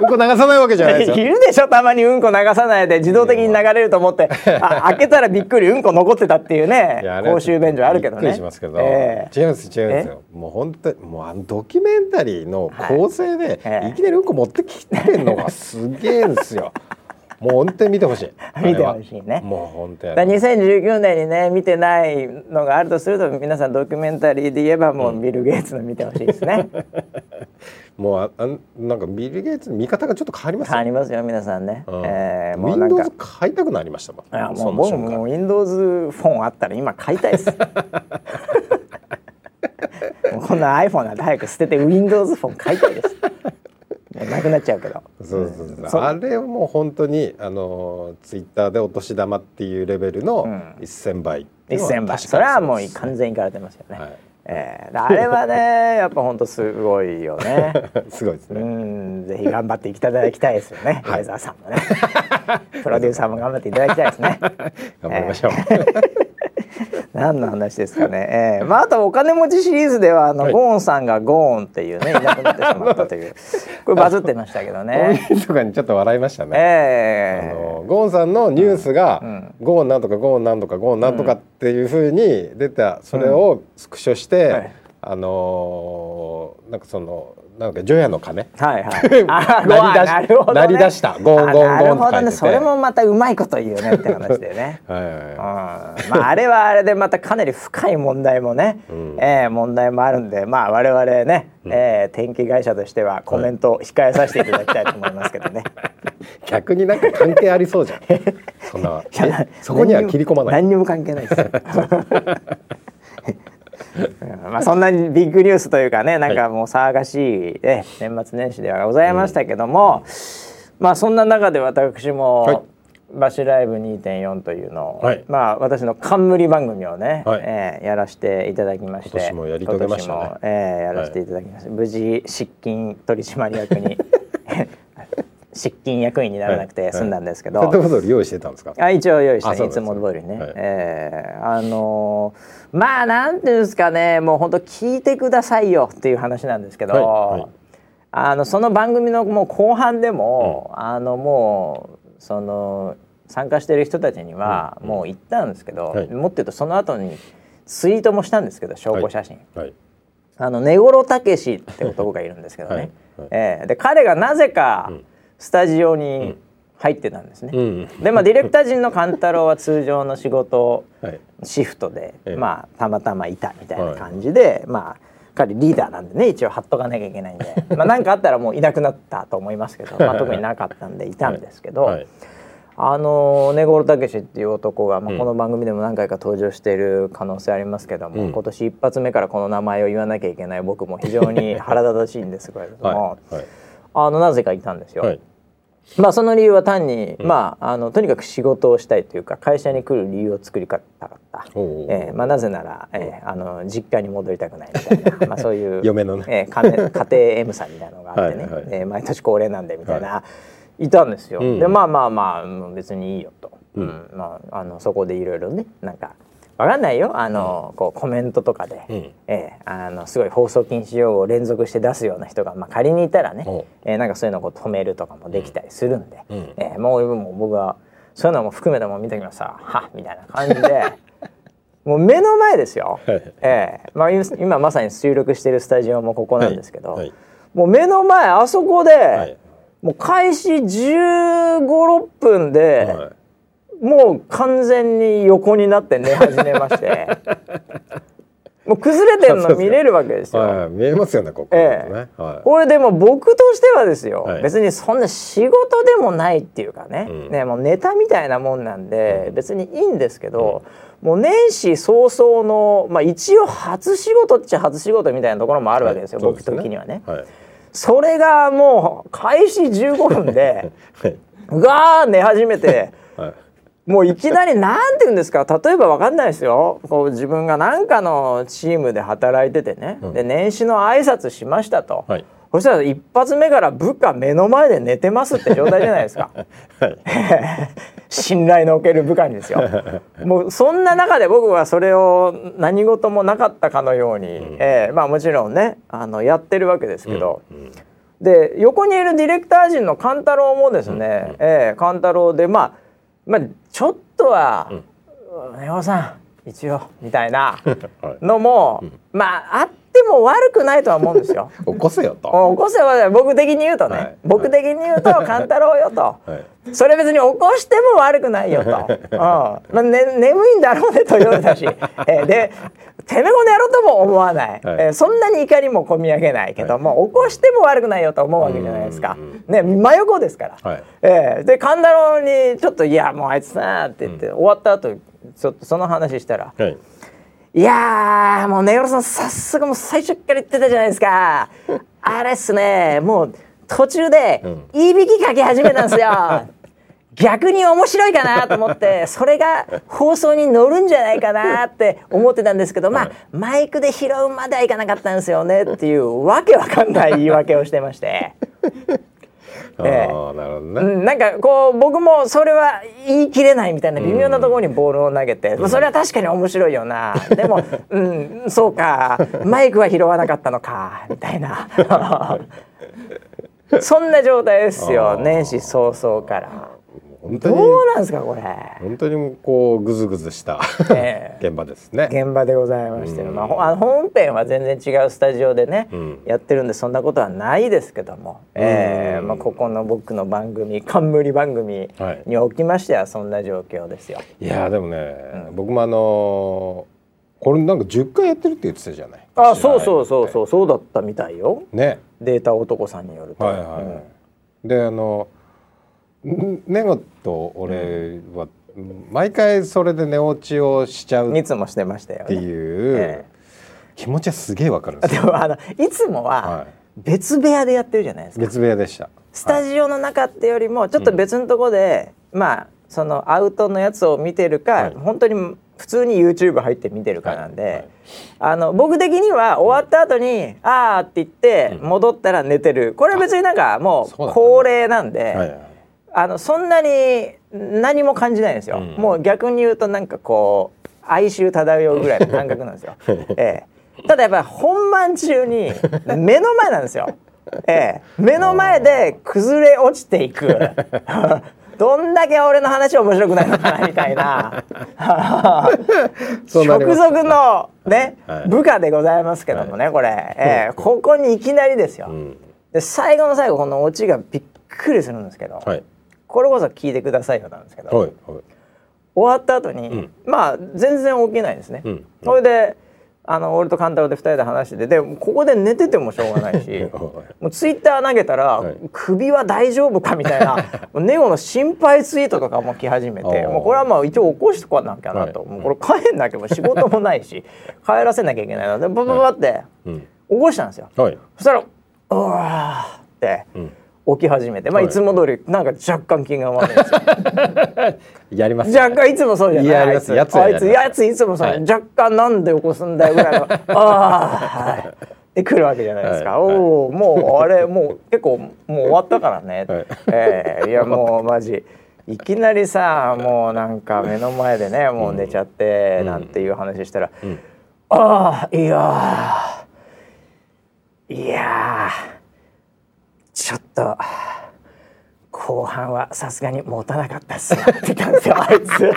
うんこ流さないわけじゃないですいよ。るでしょたまにうんこ流さないで自動的に流れると思ってあ開けたらびっくりうんこ残ってたっていうね公衆便所あるけどね。びっくりしますけど、ええ。違うんです違うんですよ。もう本当にもうあのドキュメンタリーの構成で、ええ。い、きなりうんこ持ってきてんのがすげえんですよもう本当に見てほしい。見てほしいね。もう本当にだから2019年にね見てないのがあるとすると皆さんドキュメンタリーで言えばもうビル・ゲイツの見てほしいですね。もうあなんかビル・ゲイツの見方がちょっと変わりますよ、変わりますよ皆さんね、うん。えーもうなんか Windows 買いたくなりましたもん。いやもそうの僕も Windows フォンあったら今買いたいです。こんな iPhone なんて早く捨てて Windows フォン買いたいですなくなっちゃうけど。そうそうそう。そあれはもう本当にあのツイッターでお年玉っていうレベルのうん。1000倍っていうのは1000倍。それはもう完全にいかれてますよね、はい。えーあれはね やっぱ本当すごいよね。すごいですうね、ん。ぜひ頑張っていただきたいですよね、はい。さんもね。プロデューサーも頑張っていただきたいですね。頑張りましょう、何の話ですかね、えーまあ、あとお金持ちシリーズではあの、はい。ゴーンさんがゴーンっていうね いなくなってしまったという。これバズってましたけど大ね。晦日にちょっと笑いましたね、えあのゴーンさんのニュースが、うんゴーンなんとかゴーンなんとかゴーンなんとかっていうふうに出たそれをスクショして、はい。あのーなんかそのなんか除夜の鐘？ー、はいはい。あゴーン鳴り出しなり出した。ゴーンゴーンゴーンあなるほどね。それもまたうまいこと言うねって話でね。はいはい。まああれはあれでまたかなり深い問題もね、うん。えー問題もあるんでまあ我々ね、えー天気会社としてはコメントを控えさせていただきたいと思いますけどね。い 逆になんか関係ありそうじゃん。そんな。えそこには切り込まない。何にも関係ないですまあそんなにビッグニュースというかねなんかもう騒がしい、ね、年末年始ではございましたけども、まあそんな中で私も、はい。バシライブ2.4というのを、はい。まあ私の冠番組をね、はい。えーやらせていただきまして今年もやり遂げましたね。えーやらせていただきまして、無事失禁取締役に 失禁役員にならなくて済んだんですけど、ペットボトル用意してたんですか？あ一応用意して、いつも通りね、はい。えーあのーまあなんていうんですかね。もう本当聞いてくださいよっていう話なんですけど、はいはい。あのその番組のもう後半でも、あのもうその参加してる人たちにはうんもう言ったんですけど、はい。もっと言うとその後にツイートもしたんですけど証拠写真、はい。あの根室武史って男がいるんですけどね、はいはい。えーで彼がなぜかうんスタジオに入ってたんですね。うん。でまあディレクター陣の勘太郎は通常の仕事はい。シフトで、ええ。まあたまたまいたみたいな感じで、まあ彼リーダーなんでね一応貼っとかなきゃいけないんで。まあ何かあったらもういなくなったと思いますけど、まあ、特になかったんでいたんですけど、はい。あの根室武史っていう男が、まあ、うん。この番組でも何回か登場している可能性ありますけども、うん。今年一発目からこの名前を言わなきゃいけない僕も非常に腹立たしいんですけれども、はい。はい。あのなぜかいたんですよ。はいまあその理由は単に、うん。まああのとにかく仕事をしたいというか会社に来る理由を作りたかった。えーまあ、なぜなら、えーあの実家に戻りたくないみたいな、まあ、そういう嫁のね。えー家庭 M さんみたいなのがあってね。はいはい。えー毎年恒例なんでみたいな、い、たんですよ。うん。でまあまあまあうん別にいいよと、うん。うんまあ、あのそこでいろいろねなんかわかんないよ。あの、こうコメントとかで、うん。えーあのすごい放送禁止用語を連続して出すような人が、まあ、仮にいたらね。えーなんかそういうのをこう止めるとかもできたりするんで、うん。えーもうもう僕はそういうのも含めても見てきましたはみたいな感じで。もう目の前ですよ、はい。えーまあ、今今まさに収録してるスタジオもここなんですけど、はい。もう目の前あそこで、はい。もう開始1 5 6分で、はいもう完全に横になって寝始めまして もう崩れてるの見れるわけですよ。はい、見えますよねここ、ええね、はい。これでも僕としてはですよ、はい別にそんな仕事でもないっていうかね,、うんねもうネタみたいなもんなんで別にいいんですけど、もう年始早々の、まあ、一応初仕事っちゃ初仕事みたいなところもあるわけですよ、僕はいそう的にはね。はい。それがもう開始15分で はい。ガー寝始めて。はい。もういきなりなんて言うんですか？例えばわかんないですよ。こう自分が何かのチームで働いててね、うん。で年始の挨拶しましたと、はい。そしたら一発目から部下目の前で寝てますって状態じゃないですか。はい。信頼のおける部下にですよ。もうそんな中で僕はそれを何事もなかったかのように、えーまあもちろんねあのやってるわけですけど、うん。で横にいるディレクター陣の勘太郎もですね、ええ勘太郎でまあまあちょっとは「根尾、さん一応」みたいな はい。のも、まああっても悪くないとは思うんですよ。起こせよと。起こせば僕的に言うとね、はい僕的に言うと 勘太郎よと。はい。それ別に起こしても悪くないよと、うん。まあね、眠いんだろうねと夜だし、えーでてめえこの野郎とも思わない、はい。えーそんなに怒りもこみ上げないけども、起こしても悪くないよと思うわけじゃないですか。うん、ね、真横ですから、はい。えーで神田郎にちょっと「いやもうあいつさ」って言って、終わった後ちょっとその話したらはい。「いやーもう根室さん早速もう最初から言ってたじゃないですか。あれっすねもう途中でうん。いびきかき始めたんですよ。逆に面白いかなと思ってそれが放送に乗るんじゃないかなって思ってたんですけどまあマイクで拾うまではいかなかったんですよねっていうわけわかんない言い訳をしてまして。ええ。なるほどうね。ん、なんかこう僕もそれは言い切れないみたいな微妙なところにボールを投げて、まあそれは確かに面白いよな。でも、うん、そうか。マイクは拾わなかったのか。みたいな そんな状態ですあよ。ー年始早々から。どうなんですかこれ、本当にこうグズグズしたええ。現場ですね。現場でございまして、うん。まあ本編は全然違うスタジオでね、うん。やってるんでそんなことはないですけども、ええ。うん。まあ、ここの僕の番組冠番組はい。におきましてはそんな状況ですよ。いやーでもね、僕もあのーこれなんか10回やってるって言ってたじゃない。あそうそうそうそうそうだったみたいよ。ね。データ男さんによると。はいはい。であのんネゴと俺は毎回それで寝落ちをしちゃう、いつもしてましたよてね。いうえ気持ちはすげえわかるんですよ。でもあのいつもははい別部屋でやってるじゃないですか。別部屋でした。スタジオの中ってよりもちょっと別のところで、まあそのアウトのやつを見てるか、はい本当に普通に YouTube 入って見てるかなんで、はいはい。あの僕的には終わった後に「あー」って言って戻ったら寝てる。これは別になんかもそう恒例なんで。あのそんなに何も感じないんですよ、うん。もう逆に言うとなんかこう哀愁漂うぐらいの 感覚なんですよ、ええ、ただやっぱり本番中に目の前なんですよ、ええ、目の前で崩れ落ちていく どんだけ俺の話面白くないのかなみたいな。直属のね、はい。部下でございますけどもね、これ、ええ、ここにいきなりですよ、うん。で最後の最後このオチがびっくりするんですけど、はい。これこそ聞いてくださいよなんですけど、はいはい。終わった後に、ん。まあ全然起きないんですね。うん。それであの俺と勘太郎で2人で話しててでここで寝ててもしょうがないし もうツイッター投げたら、はい首は大丈夫かみたいな ネゴの心配ツイートとかも来始めてもうこれはまあ一応起こしとかなきゃなと、はいもうこれ帰んなきゃもう仕事もないし帰らせなきゃいけないのでバババってうん。起こしたんですよ。はい。そしたら「うわー」ってうん。起き始めて、まあ、はいいつも通りなんか若干気が悪いんですよ。やりますね。若干いつもそうじゃない。あいつやついつもそう、はい。若干なんで起こすんだよぐらいの。ああはい。で来るわけじゃないですか、はい。おおもうあれもう結構もう終わったからね、はい。ええいやもうマジ。いきなりさもうなんか目の前でねもう寝ちゃってなんていう話したら、ん。ああいやーいやーちょっと後半はさすがに持たなかったっすよって感じよあいつ。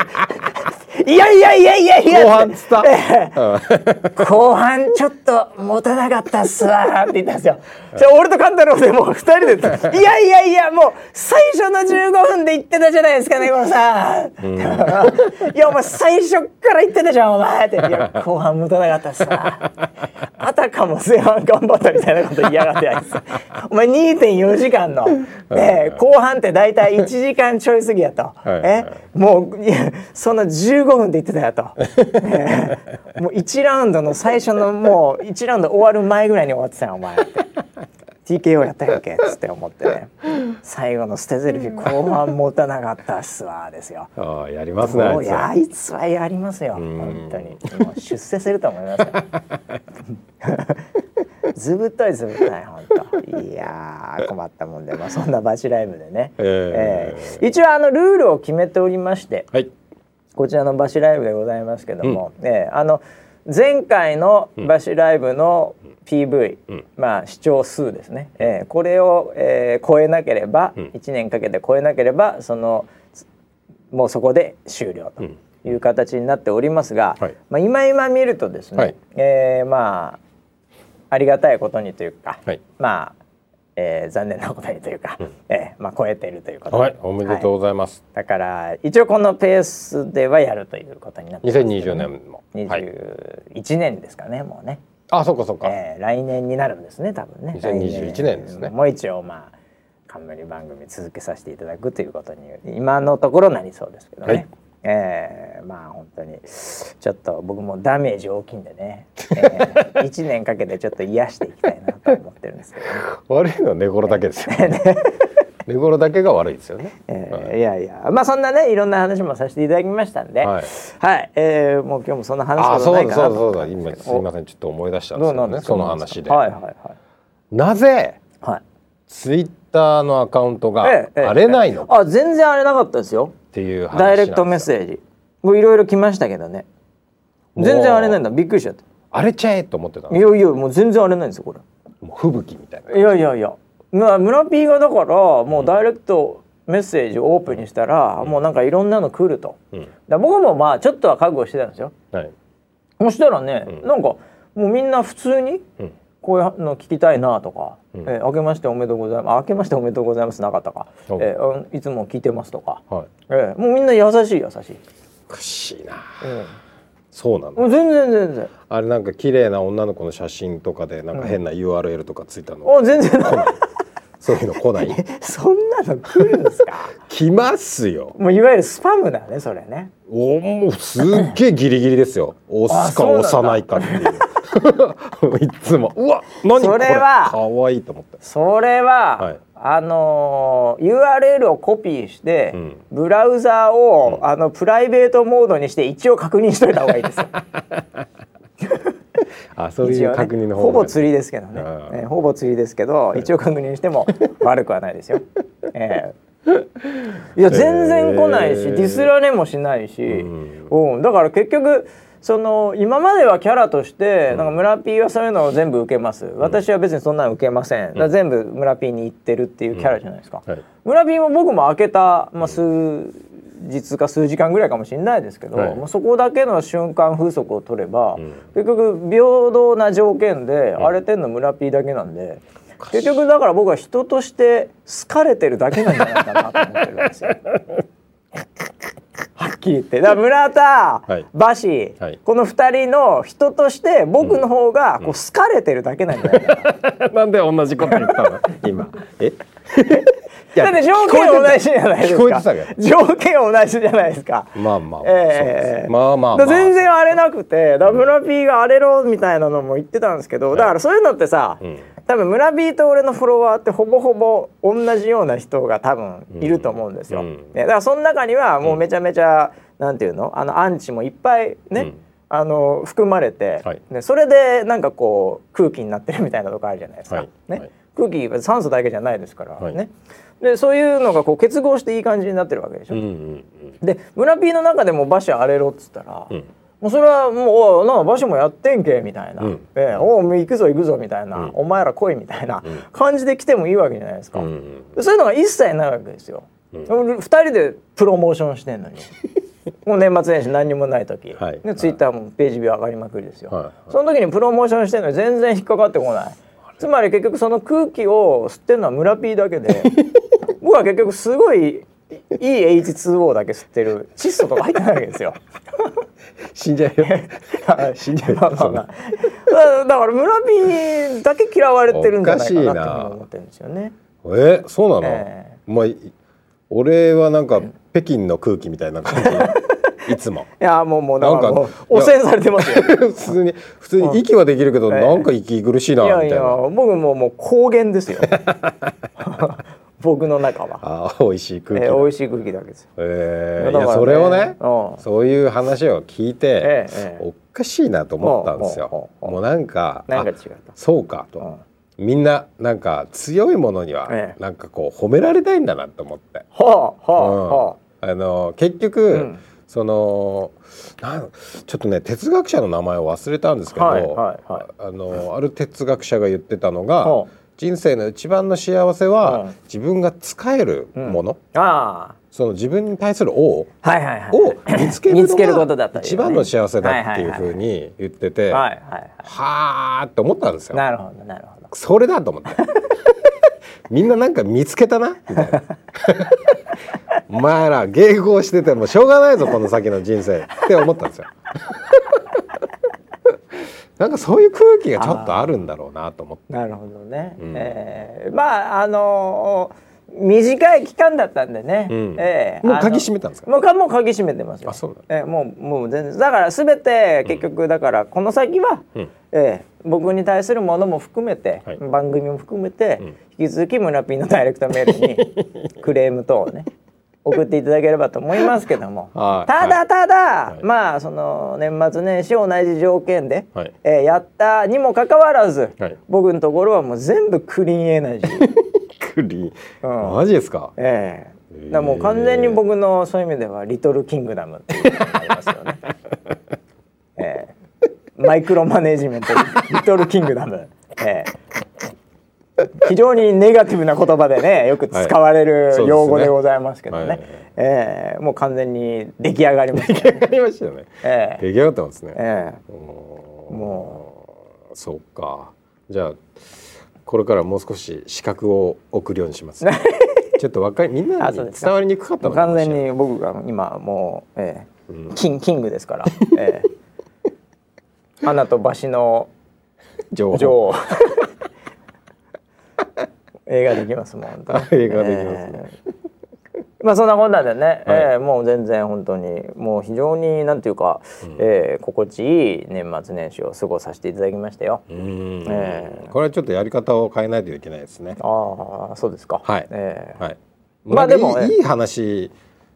いやいやいやいやいや。後半つった。ええ。後半ちょっと持たなかったっすわって言ったんですよ。じゃ俺と勘太郎でもう二人で「いやいやいやもう最初の15分で言ってたじゃないですかねこのさん」いやお前最初から言ってたじゃんお前」って「いや 後半持たなかったっすわ」あたかも前半頑張ったみたいなこと言いやがってあいつ。お前2.4時間の、ええ後半って大体1時間ちょい過ぎやと、いはいえもういやそんな15分で言ってたよと、ええ。もう1ラウンドの最初のもう1ラウンド終わる前ぐらいに終わってたよお前って。TKO やったやんけっつって思ってね。最後の捨て台詞後半持たなかったっすわですよ。ああやりますねあいつ。いやあいつはやりますよ本当に。もう出世すると思いますよ。ずぶといずぶとい本当。いやー困ったもんでまあそんなバチライブでね、ええー。一応あのルールを決めておりましてはいこちらのバシライブでございますけども、えーあの前回のバシライブの PV、ん。まあ視聴数ですね、えーこれを、えー超えなければ、ん。1年かけて超えなければそのもうそこで終了という形になっておりますが、はい。まあ、今今見るとですね、はい。えーまあありがたいことにというか、はい。まあ、えー残念なことにというか、えーまあ、超えているということで、はいおめでとうございます、だから一応このペースではやるということになってますけどね。2020年も。はい21年ですかねもうね、あそっかそっか、えー来年になるんですね多分ね。2021年ですね。もう一応まあ冠番組続けさせていただくということに今のところなりそうですけどね、はいえーまあ本当に。ちょっと僕もダメージ大きいんでね、えー、1年かけてちょっと癒していきたいなと思ってるんですけどね。悪いのは寝頃だけですよ。寝頃だけが悪いですよね、えーい。やいや。まあそんなねいろんな話もさせていただきましたんで、はい。えーもう今日もそんな話あことないかなそうだそうだそう今すいません。ちょっと思い出したんでどすよね。うなんですか？その話で、はいはいはい。なぜはい。ツイッターのアカウントがええええ荒れないのか。あ全然荒れなかったですよっていう話ダイレクトメッセージ。もういろいろ来ましたけどね。全然荒れないんだ。びっくりしちゃって荒れちゃえと思ってたの。いやいやもう全然荒れないんですよこれ。もう吹雪みたいな。いやいやいや。まあ村 P がだからもうダイレクトメッセージをオープンにしたら、もうなんかいろんなの来ると、うん。だ僕もまあちょっとは覚悟してたんですよ。はい。そしたらね、うん。なんかもうみんな普通にうんこういうの聞きたいなとか、うん。えー明けましておめでとうございますあ明けましておめでとうございますなかったか、おえーうんいつも聞いてますとか、はい。えーもうみんな優しい優しい、くしいな。うん。そうなの全然全然あれなんか綺麗な女の子の写真とかでなんか変な URL とかついたの、お全然。ない。そういうの来ない。そんなの来るんですか？来ますよ。もういわゆるスパムだねそれね。おもうすっげえギリギリですよ。押すか押さないかっていう いつも。うわ何そこれ。れは可愛いと思って。それは、はい。あのー URL をコピーして、うん。ブラウザーを、あのプライベートモードにして一応確認しといた方がいいです。よ。あそういう確認の方ほぼが釣りですけどね、うんえーほぼ釣りですけど一応確認しても悪くはないですよ。えー。いや全然来ないし、えー。ディスられもしないし、うん。だから結局その今まではキャラとして、なんか村 P はそういうのを全部受けます、私は別にそんなの受けません、だから全部村 P に言ってるっていうキャラじゃないですか、はい。村 P も僕も開けた、まあ、数日か数時間ぐらいかもしれないですけど、はい。そこだけの瞬間風速を取れば、ん。結局平等な条件で荒れてんの村 P だけなんで、結局だから僕は人として好かれてるだけなんじゃないかなと思ってるんですよ。はっきり言って。だから村田、はい。バシ、はい。この2人の人として僕の方がこう好かれてるだけなんじゃないかな、なんで同じこと言ったの？今。え？いだって条件同じじゃないですか。条件同じじゃないですか。まあまあまあ、ええ。そうですまあまあまあ。全然荒れなくてだから村 P が荒れろみたいなのも言ってたんですけどだからそういうのってさ、ん多分村 P と俺のフォロワーってほぼほぼ同じような人が多分いると思うんですよ。うん。ねだからその中にはもうめちゃめちゃ、なんていうの？あのアンチもいっぱいね、うん。あの含まれて、はい。ね、それでなんかこう空気になってるみたいなとこあるじゃないですか。はい。ね。はい。空気酸素だけじゃないですから、はい。ね。でそういうのがこう結合していい感じになってるわけでしょ。うんうん。で村 P の中でも馬車荒れろっつったら、うんもうそれはもうおい「なんか馬車もやってんけ」みたいな。うん「ええおう行くぞ行くぞ」みたいな、うん。お前ら来い」みたいなん。感じで来てもいいわけじゃないですか、うんそういうのが一切ないわけですよ、うん。2人でプロモーションしてんのに。もう年末年始何にもない時、はい。でツイッターもページビュー上がりまくりですよ、はい。その時にプロモーションしてるのに全然引っかかってこない。つまり結局その空気を吸ってるのは村 P だけで 僕は結局すごいいい H2O だけ吸ってる窒素とか入ってないわけですよ。死んじゃうよ。死んじゃうよ。まあまあまあ。だだから村 P だけ嫌われてるんじゃないかなおかしいなって思ってるんですよね。えそうなの、えまあい俺はなんか北京の空気みたいな感じ？いつも。いやもうもうなんか汚染されてますよ。普通に普通に息はできるけど、ええ。なんか息苦しいないやいやみたいな僕ももう高原ですよ。僕の中は。あー美味しい空気だ、えー、美味しい空気だけですよ。えーいやそれをねうん。そういう話を聞いて、ええええおかしいなと思ったんですよ。ほうほうほう。ほうもうなんかなんか違う。そうかと、うん。みんななんか強いものにはええ。なんかこう褒められたいんだなと思って、はあはああの結局、うん。そのなんちょっとね哲学者の名前を忘れたんですけど、はいはいはい。あのある哲学者が言ってたのが、人生の一番の幸せは、うん自分が使えるもの、あ。あその自分に対する王。を見つけることだった一番の幸せだっていうふうに言ってて、は。あって思ったんですよ。なるほどなるほど。それだと思って。みんななんか見つけたな？みたいな。お前ら迎合しててもしょうがないぞこの先の人生って思ったんですよ。なんかそういう空気がちょっとあるんだろうなと思って。なるほどね。うん。えーまああのー短い期間だったんでね。うん。えーもう鍵閉めたんですか？もうかもう鍵閉めてますよ。あそうえーもうもう全然。だからすべて結局だからこの先は、うん。えー僕に対するものも含めて、はい。番組も含めて、ん。引き続き村ピンのダイレクトメールに クレーム等をね送っていただければと思いますけども、はい。ただただ、い。まあその年末年始同じ条件で、はい。えーやったにもかかわらず、はい。僕のところはもう全部クリーンエナジー。クリーン、うん。マジですか？ええ。だからもう完全に僕のそういう意味ではリトルキングダムっていうのがありますよね。ええ。マイクロマネジメントリトルキングダム。ええ非常にネガティブな言葉でねよく使われる用語でございますけどね。はいええもう完全に出来上がりました、ね。ありましたね。ええ出来上がってますね。えーもそうか。じゃあこれからもう少し資格を送るようにします。ちょっと若いみんなに伝わりにくかったのか完全に僕が今もう、ええうんキンキングですから。ええアナとバシの女王映画できますもん本当に映画できますねえーまあそんなこんなでね、はいえーもう全然本当にもう非常になんていうか、えー心地いい年末年始を過ごさせていただきましたよ。うんええこれはちょっとやり方を変えないといけないですね。ああそうですか。はいえーはい。まあでもええいい話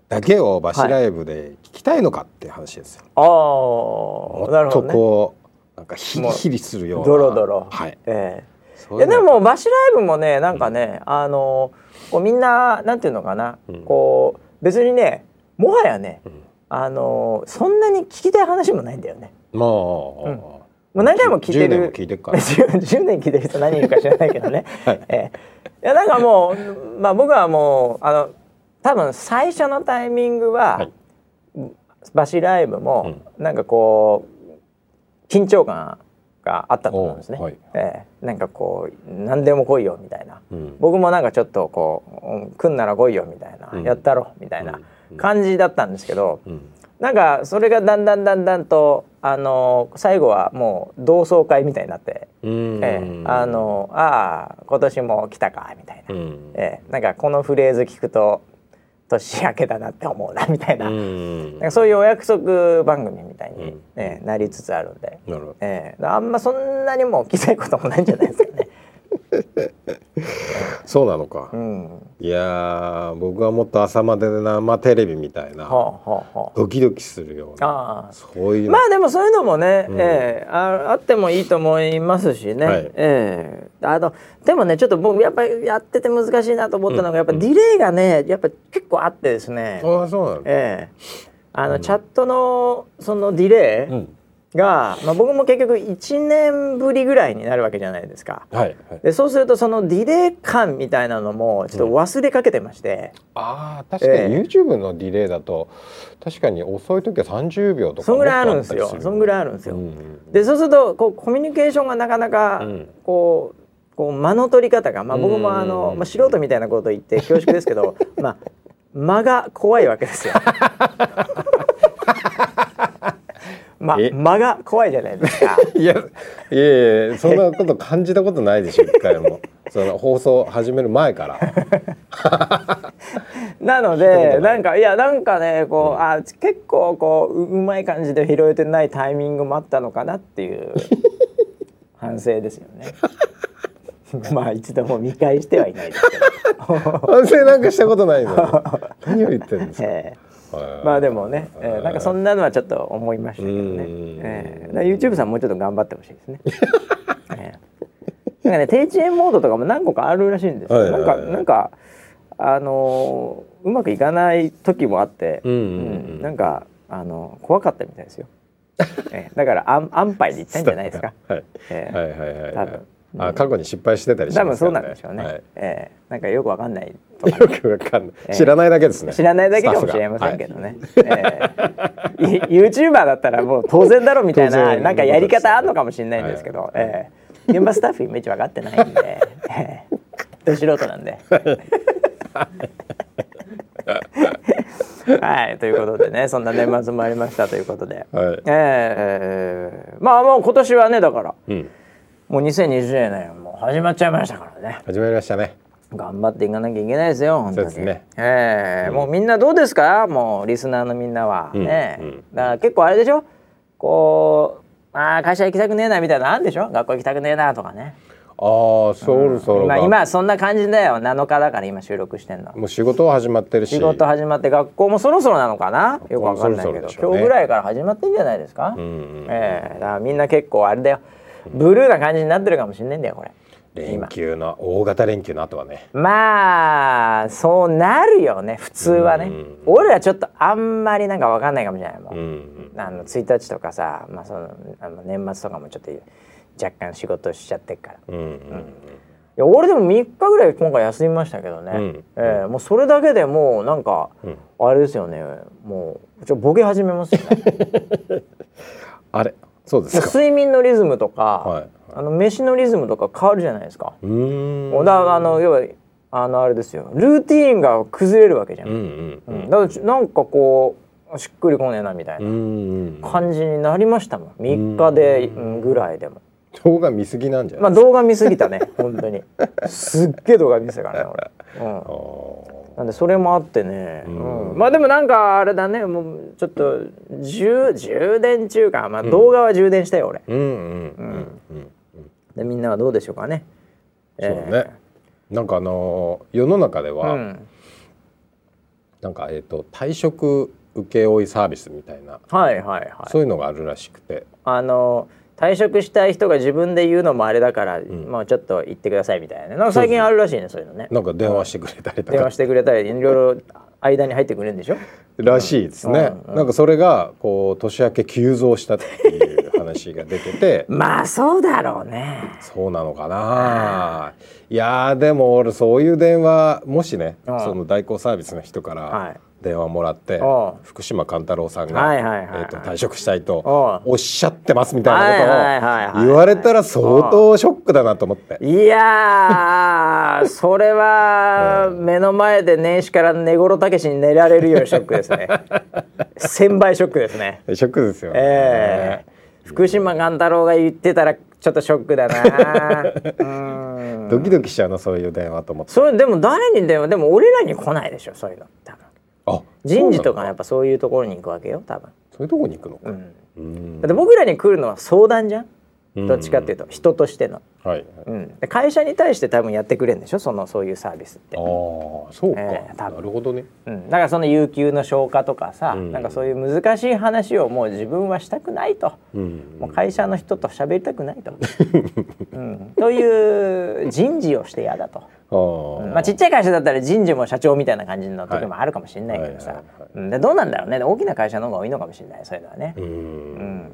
だけをバシライブで聞きたいのかっていう話ですよ。あもっとあなるほどね。こうなんかヒリヒリするような。ドロドロ。はい。ええそういでもバシライブもねなんかね、あのこうみんななんていうのかな、うん。こう別にねもはやね、ん。あのそんなに聞きたい話もないんだよね。まあ、もう何回も聞いて10年もる聞いてるから。10, 10年聞いてる人何人いるか知らないけどね、はい。ええ。いやなんかもう、まあ、僕はもうあの多分最初のタイミングは、はい。バシライブも、なんかこう緊張感があったと思うんですね、おはい。ええなんかこう何でも来いよみたいな、うん。僕もなんかちょっとこううん来んなら来いよみたいな、うん。やったろ。みたいな感じだったんですけど、うん。なんかそれがだんだんだんだんとあの最後はもう同窓会みたいになって、うん。ええあのああ今年も来たかみたいな、うん。ええなんかこのフレーズ聞くと年明けだなって思うなみたいな,、うん。なんかそういうお約束番組みたいに、うん。ええなりつつあるんで、なるほど。ええ。あんまそんなにもう聞きたいこともないんじゃないですかね。そうなのか、うん、いやー僕はもっと朝まで生テレビみたいなはあはあはあ。ドキドキするようなああ。そういうの。まあでもそういうのもね、うん。ええああってもいいと思いますしね、はい。ええ。あのでもねちょっと僕やっぱりやってて難しいなと思ったのが、やっぱディレイがねやっぱ結構あってですね、ああそうなえあの、チャットのそのディレイ、うんが、まあ、僕も結局1年ぶりぐらいになるわけじゃないですか。はいはい。でそうするとそのディレイ感みたいなのもちょっと忘れかけてまして、ああ確かにええ。YouTube のディレイだと確かに遅い時は30秒とかそんぐらいあるんですよ。そんぐらいあるんですよ。うんうんでそうするとこうコミュニケーションがなかなかうん。こう,、こう間の取り方が、まあ、僕もあうんの、まあ、素人みたいなこと言って恐縮ですけど、まあ、間が怖いわけですよ。まえ？間が怖いじゃないですか。いやいやいやそんなこと感じたことないでしょ一回も。その放送始める前から。なのでなんかいやなんかねこう、あ結構こうううまい感じで拾えてないタイミングもあったのかなっていう反省ですよね。まあ一度も見返してはいないですけど。反省なんかしたことないのに。何を言ってるんですか、ええ。はいまあでもね、えーなんかそんなのはちょっと思いましたけどね。うんえー YouTube さんもうちょっと頑張ってほしいですね。えーなんかね低遅延モードとかも何個かあるらしいんですよ。はいはいはいなんかなんかあのーうまくいかない時もあって、うんうんうんなんかあの怖かったみたいですよ。えーだから安安牌で言ったんじゃないですか。はい、えーはいはいはい多分あ過去に失敗してたりし多分そうなんでしょうね。はい。えーなんかよくわかんないよくわかんない、ええ。知らないだけですね。知らないだけかもしれませんけどね。ええ。い YouTuber だったらもう当然だろみたいな なんかやり方あんのかもしれないんですけど、ええ。現場スタッフイメージ分かってないんで、ええ。ど素人なんで。はい。ということでねそんな年末もありましたということで、はい。ええ。まあもう今年はねだから。うんもう2020年もう始まっちゃいましたからね。始まりましたね。頑張っていかなきゃいけないですよ本当に。そうですね。ええ。もうみんなどうですか？もうリスナーのみんなは、うんね、うん。だから結構あれでしょ？こうあー会社行きたくねえなみたいなのあるんでしょ？学校行きたくねえなとかね。ああそろそろがまあ今そんな感じだよ。7日だから今収録してんの。もう仕事は始まってるし。仕事始まって学校もそろそろなのかな？よくわかんないけど、ね今日ぐらいから始まってんじゃないですか、うんうん。ええ。だからみんな結構あれだよブルーな感じになってるかもしれないんだよこれ。連休の大型連休の後はね。まあそうなるよね普通はね、うん。俺らちょっとあんまりなんかわかんないかもしれないもん、うん。あの1日とかさ、まあ、そのあの年末とかもちょっと若干仕事しちゃってっから。いうんうん。や俺でも3日ぐらい今回休みましたけどね、うんえーもうそれだけでもうなんか、うん。あれですよね。もうちょボケ始めますよね。あれそうですか。睡眠のリズムとか、はい。あの飯のリズムとか変わるじゃないですか、うーん。だからあの要はあのあれですよ。ルーティーンが崩れるわけじゃん、うんうんううん。んだからちなんかこうしっくりこねえなみたいな感じになりましたもん。3日でうん。ぐらいでも。動画見すぎなんじゃないまあ動画見すぎたね。本当に。すっげえ動画見てたからね俺、うん なんでそれもあってね、ううん。んまあでもなんかあれだね。もうちょっと充充電中か、まあ、動画は充電したよ俺、うんうんうんうんでみんなはどうでしょうかね。そうだね。なんかあのー世の中でえーはうん。なんかえっと退職請負サービスみたいな。はいはいはい。そういうのがあるらしくて。あの退職したい人が自分で言うのもあれだから、ん。もうちょっと言ってくださいみたいなねなんか最近あるらしいねそういうのね。なんか電話してくれたりとか。電話してくれたりいろいろ間に入ってくれるんでしょ？らしいですね。うんうん。なんかそれがこう年明け急増したっていう話が出てて。まあそうだろうね。そうなのかな。いやーでも俺そういう電話もしねうんその代行サービスの人かはらい電話もらってうん福島勘太郎さんがはいはいはい退職したいとうんおっしゃってますみたはいなことを言われたら相当ショックだなと思って。いやー それは目の前で年始から寝頃たけしに寝られるようショックですね。千倍ショックですね。ショックですよね。ええ。福島勘太郎が言ってたらちょっとショックだな。うん。ドキドキしちゃうのそういう電話と思って。それでも誰に電話でも俺らに来ないでしょそういうの。多分あ人事とかやっぱそういうところに行くわけよ多分、そういうとこに行くのか。うん、うん。だって僕らに来るのは相談じゃん？どっちかっていうと人としての、はい。うん、で会社に対して多分やってくれるんでしょ？そのそういうサービスって。ああ、そうか。ええ多分。なるほどね。うん、だからその有給の消化とかさ、うん。なんかそういう難しい話をもう自分はしたくないと、うん。もう会社の人と喋りたくないと、うん、という人事をして嫌だと、まあ、ちっちゃい会社だったら人事も社長みたいな感じの時もあるかもしれないけどさ。でどうなんだろうね。大きな会社の方が多いのかもしれない。そういうのはね。う。うん。ん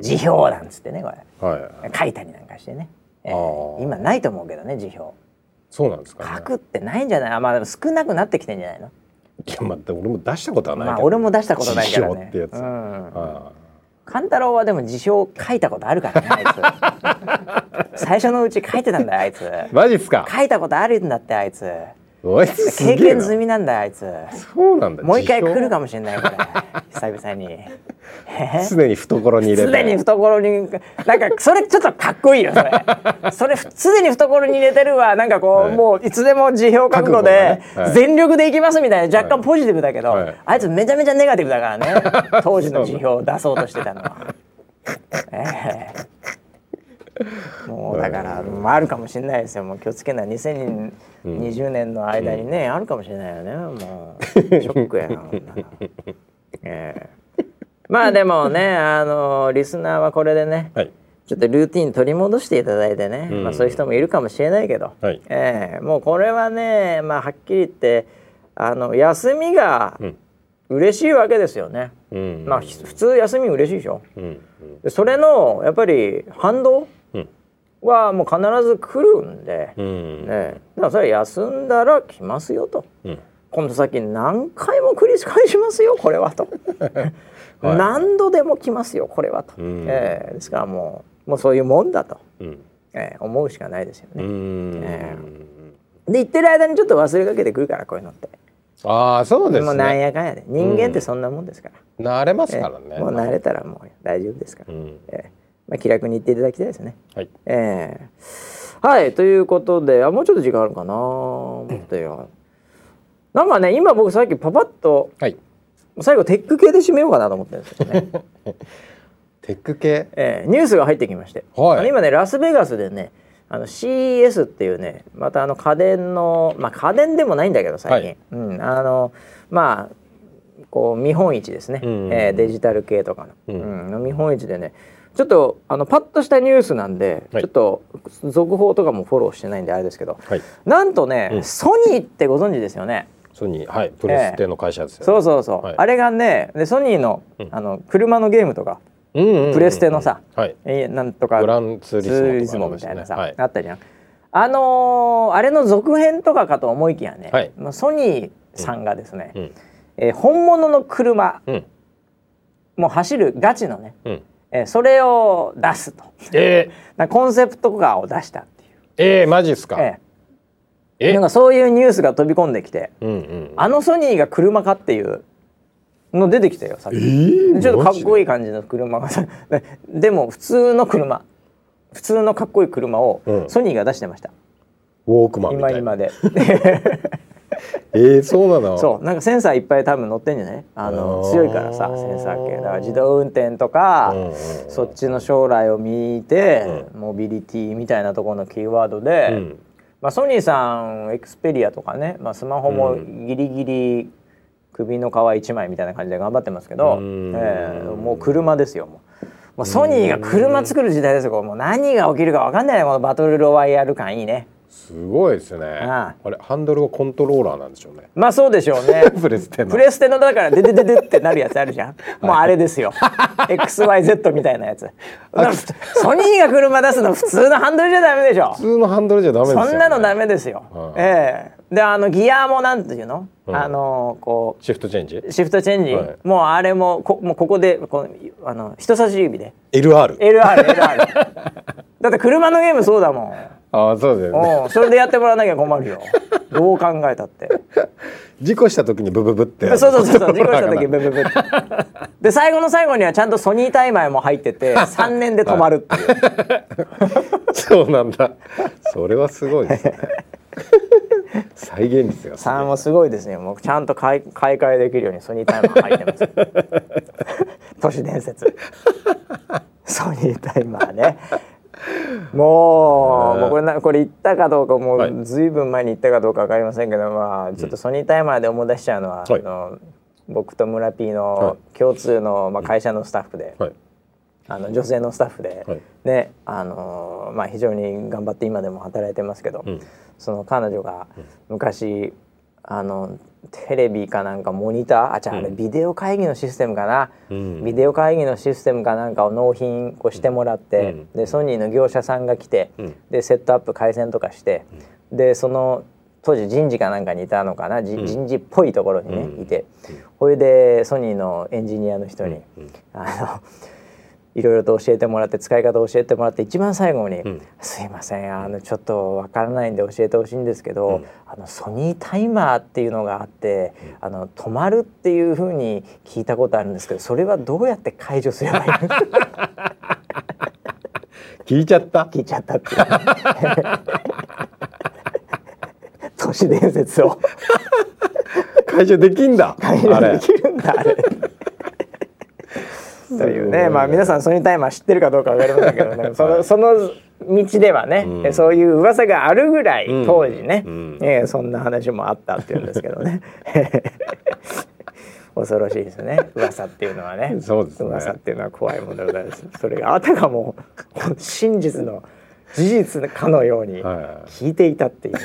辞表なんつってねこれ。はい書いたりなんかしてね、えー。今ないと思うけどね辞表。そうなんですか、ね、書くってないんじゃない？あまあでも少なくなってきてんじゃないの？いやまあ俺も出したことはないけど、まあ俺も出したことないからね。辞表ってやつ、うん。あ勘太郎はでも辞表書いたことあるからねあいつ。最初のうち書いてたんだよあいつ。あマジっすか？書いたことあるんだってあいつ経験済みなんだよあいつ。そうなんだ。もう一回来るかもしれないこれ。久々に。え？常に懐に入れて。すでに懐になんかそれちょっとかっこいいよそれ。それすでに懐に入れてるわ。なんかこう、はい。もういつでも辞表書くので、覚悟がね。はい。全力でいきますみたいな。若干ポジティブだけど、はい。あいつめちゃめちゃネガティブだからね。当時の辞表を出そうとしてたのは。ええもうだから、まあ、あるかもしれないですよ。もう気をつけない。2020年の間にね、あるかもしれないよね。もうショックやなええ。まあでもねあのリスナーはこれでねはい。ちょっとルーティン取り戻していただいてね、うん。まあ、そういう人もいるかもしれないけど、はい。ええ。もうこれはね、まあ、はっきり言ってあの休みがうん。嬉しいわけですよね。うん。まあ、ひ普通休み嬉しいでしょ。うん。それのやっぱり反動うんはもう必ず来るんで、うん。ね、だからそれは休んだら来ますよと。うん。今度先何回も繰り返しますよこれはと、はい。何度でも来ますよこれはと、うん。ええ。ですからもうもうそういうもんだと、うん。ええ。思うしかないですようね。ん。えで言ってる間にちょっと忘れかけてくるからこういうのって、ああそうですもうなんねやかんやで。人間ってそんなもんですから、慣れますええからね。もう慣れたらもう大丈夫ですから、うん。ええまあ、気楽に言っていただきたいですね。はい。ええ。はいということであもうちょっと時間あるかな。思ったよ。なんかね今僕さっきパパッとはい。最後テック系で締めようかなと思ってるんですよね。テック系？ええニュースが入ってきまして、はい。あの今ねラスベガスでねあの CES っていうねまたあの家電のまあ家電でもないんだけど最近、はい。うん、あのまあこう見本市ですね、うんええデジタル系とかの,、ううん。の見本市でねちょっとあのパッとしたニュースなんで、はい。ちょっと続報とかもフォローしてないんであれですけど。はい。なんとね、うん。ソニーってご存知ですよね。ソニー。はい。プレステの会社ですよね。そうそうそう、はい。あれがねでソニーの,、うん。あの車のゲームとか。うんうんうんうんプレステのさ。はい。えーなんとか。グランツーリスモとかツーリスモみたいなさ、はい。あったじゃん。あのーあれの続編とかかと思いきやね、はい。まあソニーさんがですね、うん。えー本物の車うん。もう走るガチのね、うんえーそれを出すと。えー。なコンセプトカーを出したっていう、えーマジっすか？ええ？ーなんかそういうニュースが飛び込んできてうんうんあのソニーが車かっていうの出てきたよさっき、ー？ちょっとかっこいいマ感じの車が。さで でも普通の車普通のかっこいい車をうん。ソニーが出してました、ウォークマンみたいな。今今で えーそうなの？そう。なんかセンサーいっぱい多分乗ってんじゃない？あの強いからさセンサー系だから。自動運転とか、うんうんうん。そっちの将来を見て、モビリティみたいなところのキーワードで、うん。まあ、ソニーさんエクスペリアとかね、まあ、スマホもギリギリ首の皮一枚みたいな感じで頑張ってますけど、うん。えーもう車ですよもう。もうソニーが車作る時代ですよもう何が起きるか分かんないねこのバトルロワイヤル感いいねすごいですね。ああれハンドルはコントローラーなんでしょうね。まあそうでしょうね。プレステの。プレステのだからデデデデってなるやつあるじゃん、もうあれですよ。XYZ みたいなやつ。ソニーが車出すの普通のハンドルじゃダメでしょ。普通のハンドルじゃダメですよ、ね、そんなのダメですよ、うん。ええ。であのギアもなんていうの、うん。あのこシフトチェンジ？うシフトチェンジ、はい。もうあれもこもうここでこうあの人差し指で。LR LR LR だって車のゲームそうだもんああそうですよね。うん。それでやってもらわなきゃ困るよ。どう考えたって。事故した時にブブブってそうそうそうそう事故した時ブブブブって。で最後の最後にはちゃんとソニータイマーも入ってて3年で止まるっていう、そうなんだ。それはすごいですね。再現率がすごい。3もすごいですね。もうちゃんと買い買い替えできるようにソニータイマー入ってます。都市伝説。ソニータイマーねもうもうこれなこれ言ったかどうかもはいうずい。ぶん前に言ったかどうか分かりませんけど、まあちょっとソニータイマーで思い出しちゃうのは、はい。あの僕と村 P はの共通の、まあ、会社のスタッフで、はい。あの女性のスタッフで、はい。ねあのまあ、非常に頑張って今でも働いてますけど、うん。その彼女が昔あのテレビかなんかモニター？あじゃああれうんビデオ会議のシステムかな、うん。ビデオ会議のシステムかなんかを納品をしてもらって、うん。でソニーの業者さんが来て、うん。でセットアップ回線とかして、でその当時人事かなんかにいたのかな、人事っぽいところにね、うん。いて。それでソニーのエンジニアの人に、うん。あのいろいろと教えてもらって使い方を教えてもらって一番最後に「ん。すいませんあのちょっとわからないんで教えてほしいんですけど、うん。あのソニータイマーっていうのがあって、あの止まるっていうふうに聞いたことあるんですけどそれはどうやって解除すればいいの? 」聞いちゃった？聞いちゃったっていう。都市伝説を。解除できんだ解除できるんだあれ。ね。まあ皆さんソニータイマー知ってるかどうかわかりませんけどね。そのその道ではね、うん。そういう噂があるぐらいうん。当時ね、うん。えーそんな話もあったっていうんですけどね。恐ろしいですね。噂っていうのはね。そうですね。噂っていうのは怖いものでございます。それがあたかも真実の事実かのようには聞いていたっていうね、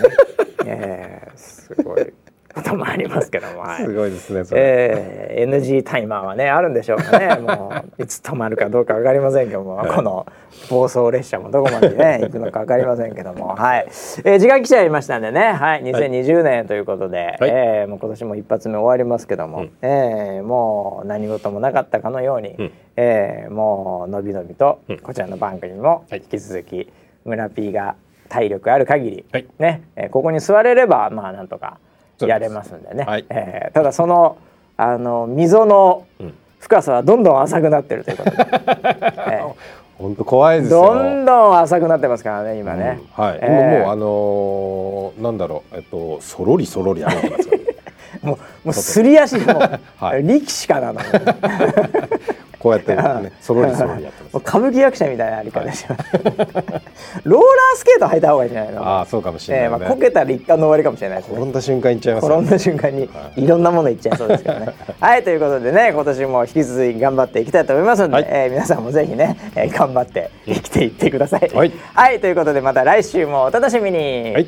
えーすごいこともありますけども、はい。すごいですねそれ、えー NG タイマーはねあるんでしょうかね。もういつ止まるかどうかわかりませんけども、はい。この暴走列車もどこまでね 行くのかわかりませんけどもはい、えー時間来ちゃいましたんでね。はい2020年ということで、はい。えーもう今年も一発目終わりますけども、うん。えーもう何事もなかったかのように、うん。えーもうのびのびとうん。こちらの番組もはい。引き続き村 P が体力ある限り、はい。ね、えーここに座れればまあなんとかやれますんでね。はい。えーただそのあの溝のうん。深さはどんどん浅くなってるということで、え本当怖いーですよ。どんどん浅くなってますからね今ね。うん。はい、えー。今もうあのーなんだろう。えっとそろりそろり歩いてますよ もうもうすり足も、はい。力士かなの。こうやってねそろりそろりやってます もう歌舞伎役者みたいな歩き方します。ローラースケート履いた方がいいんじゃないの？ああそうかもしれないね、えーまあこけたら一貫の終わりかもしれないですね。転んだ瞬間いっちゃいますよ転んだ瞬間にはいろんなものいっちゃいそうですけどね。はいということでね今年も引き続き頑張っていきたいと思いますので、はいえー皆さんもぜひね、えー頑張って生きていってください。はいはいということでまた来週もお楽しみに。はい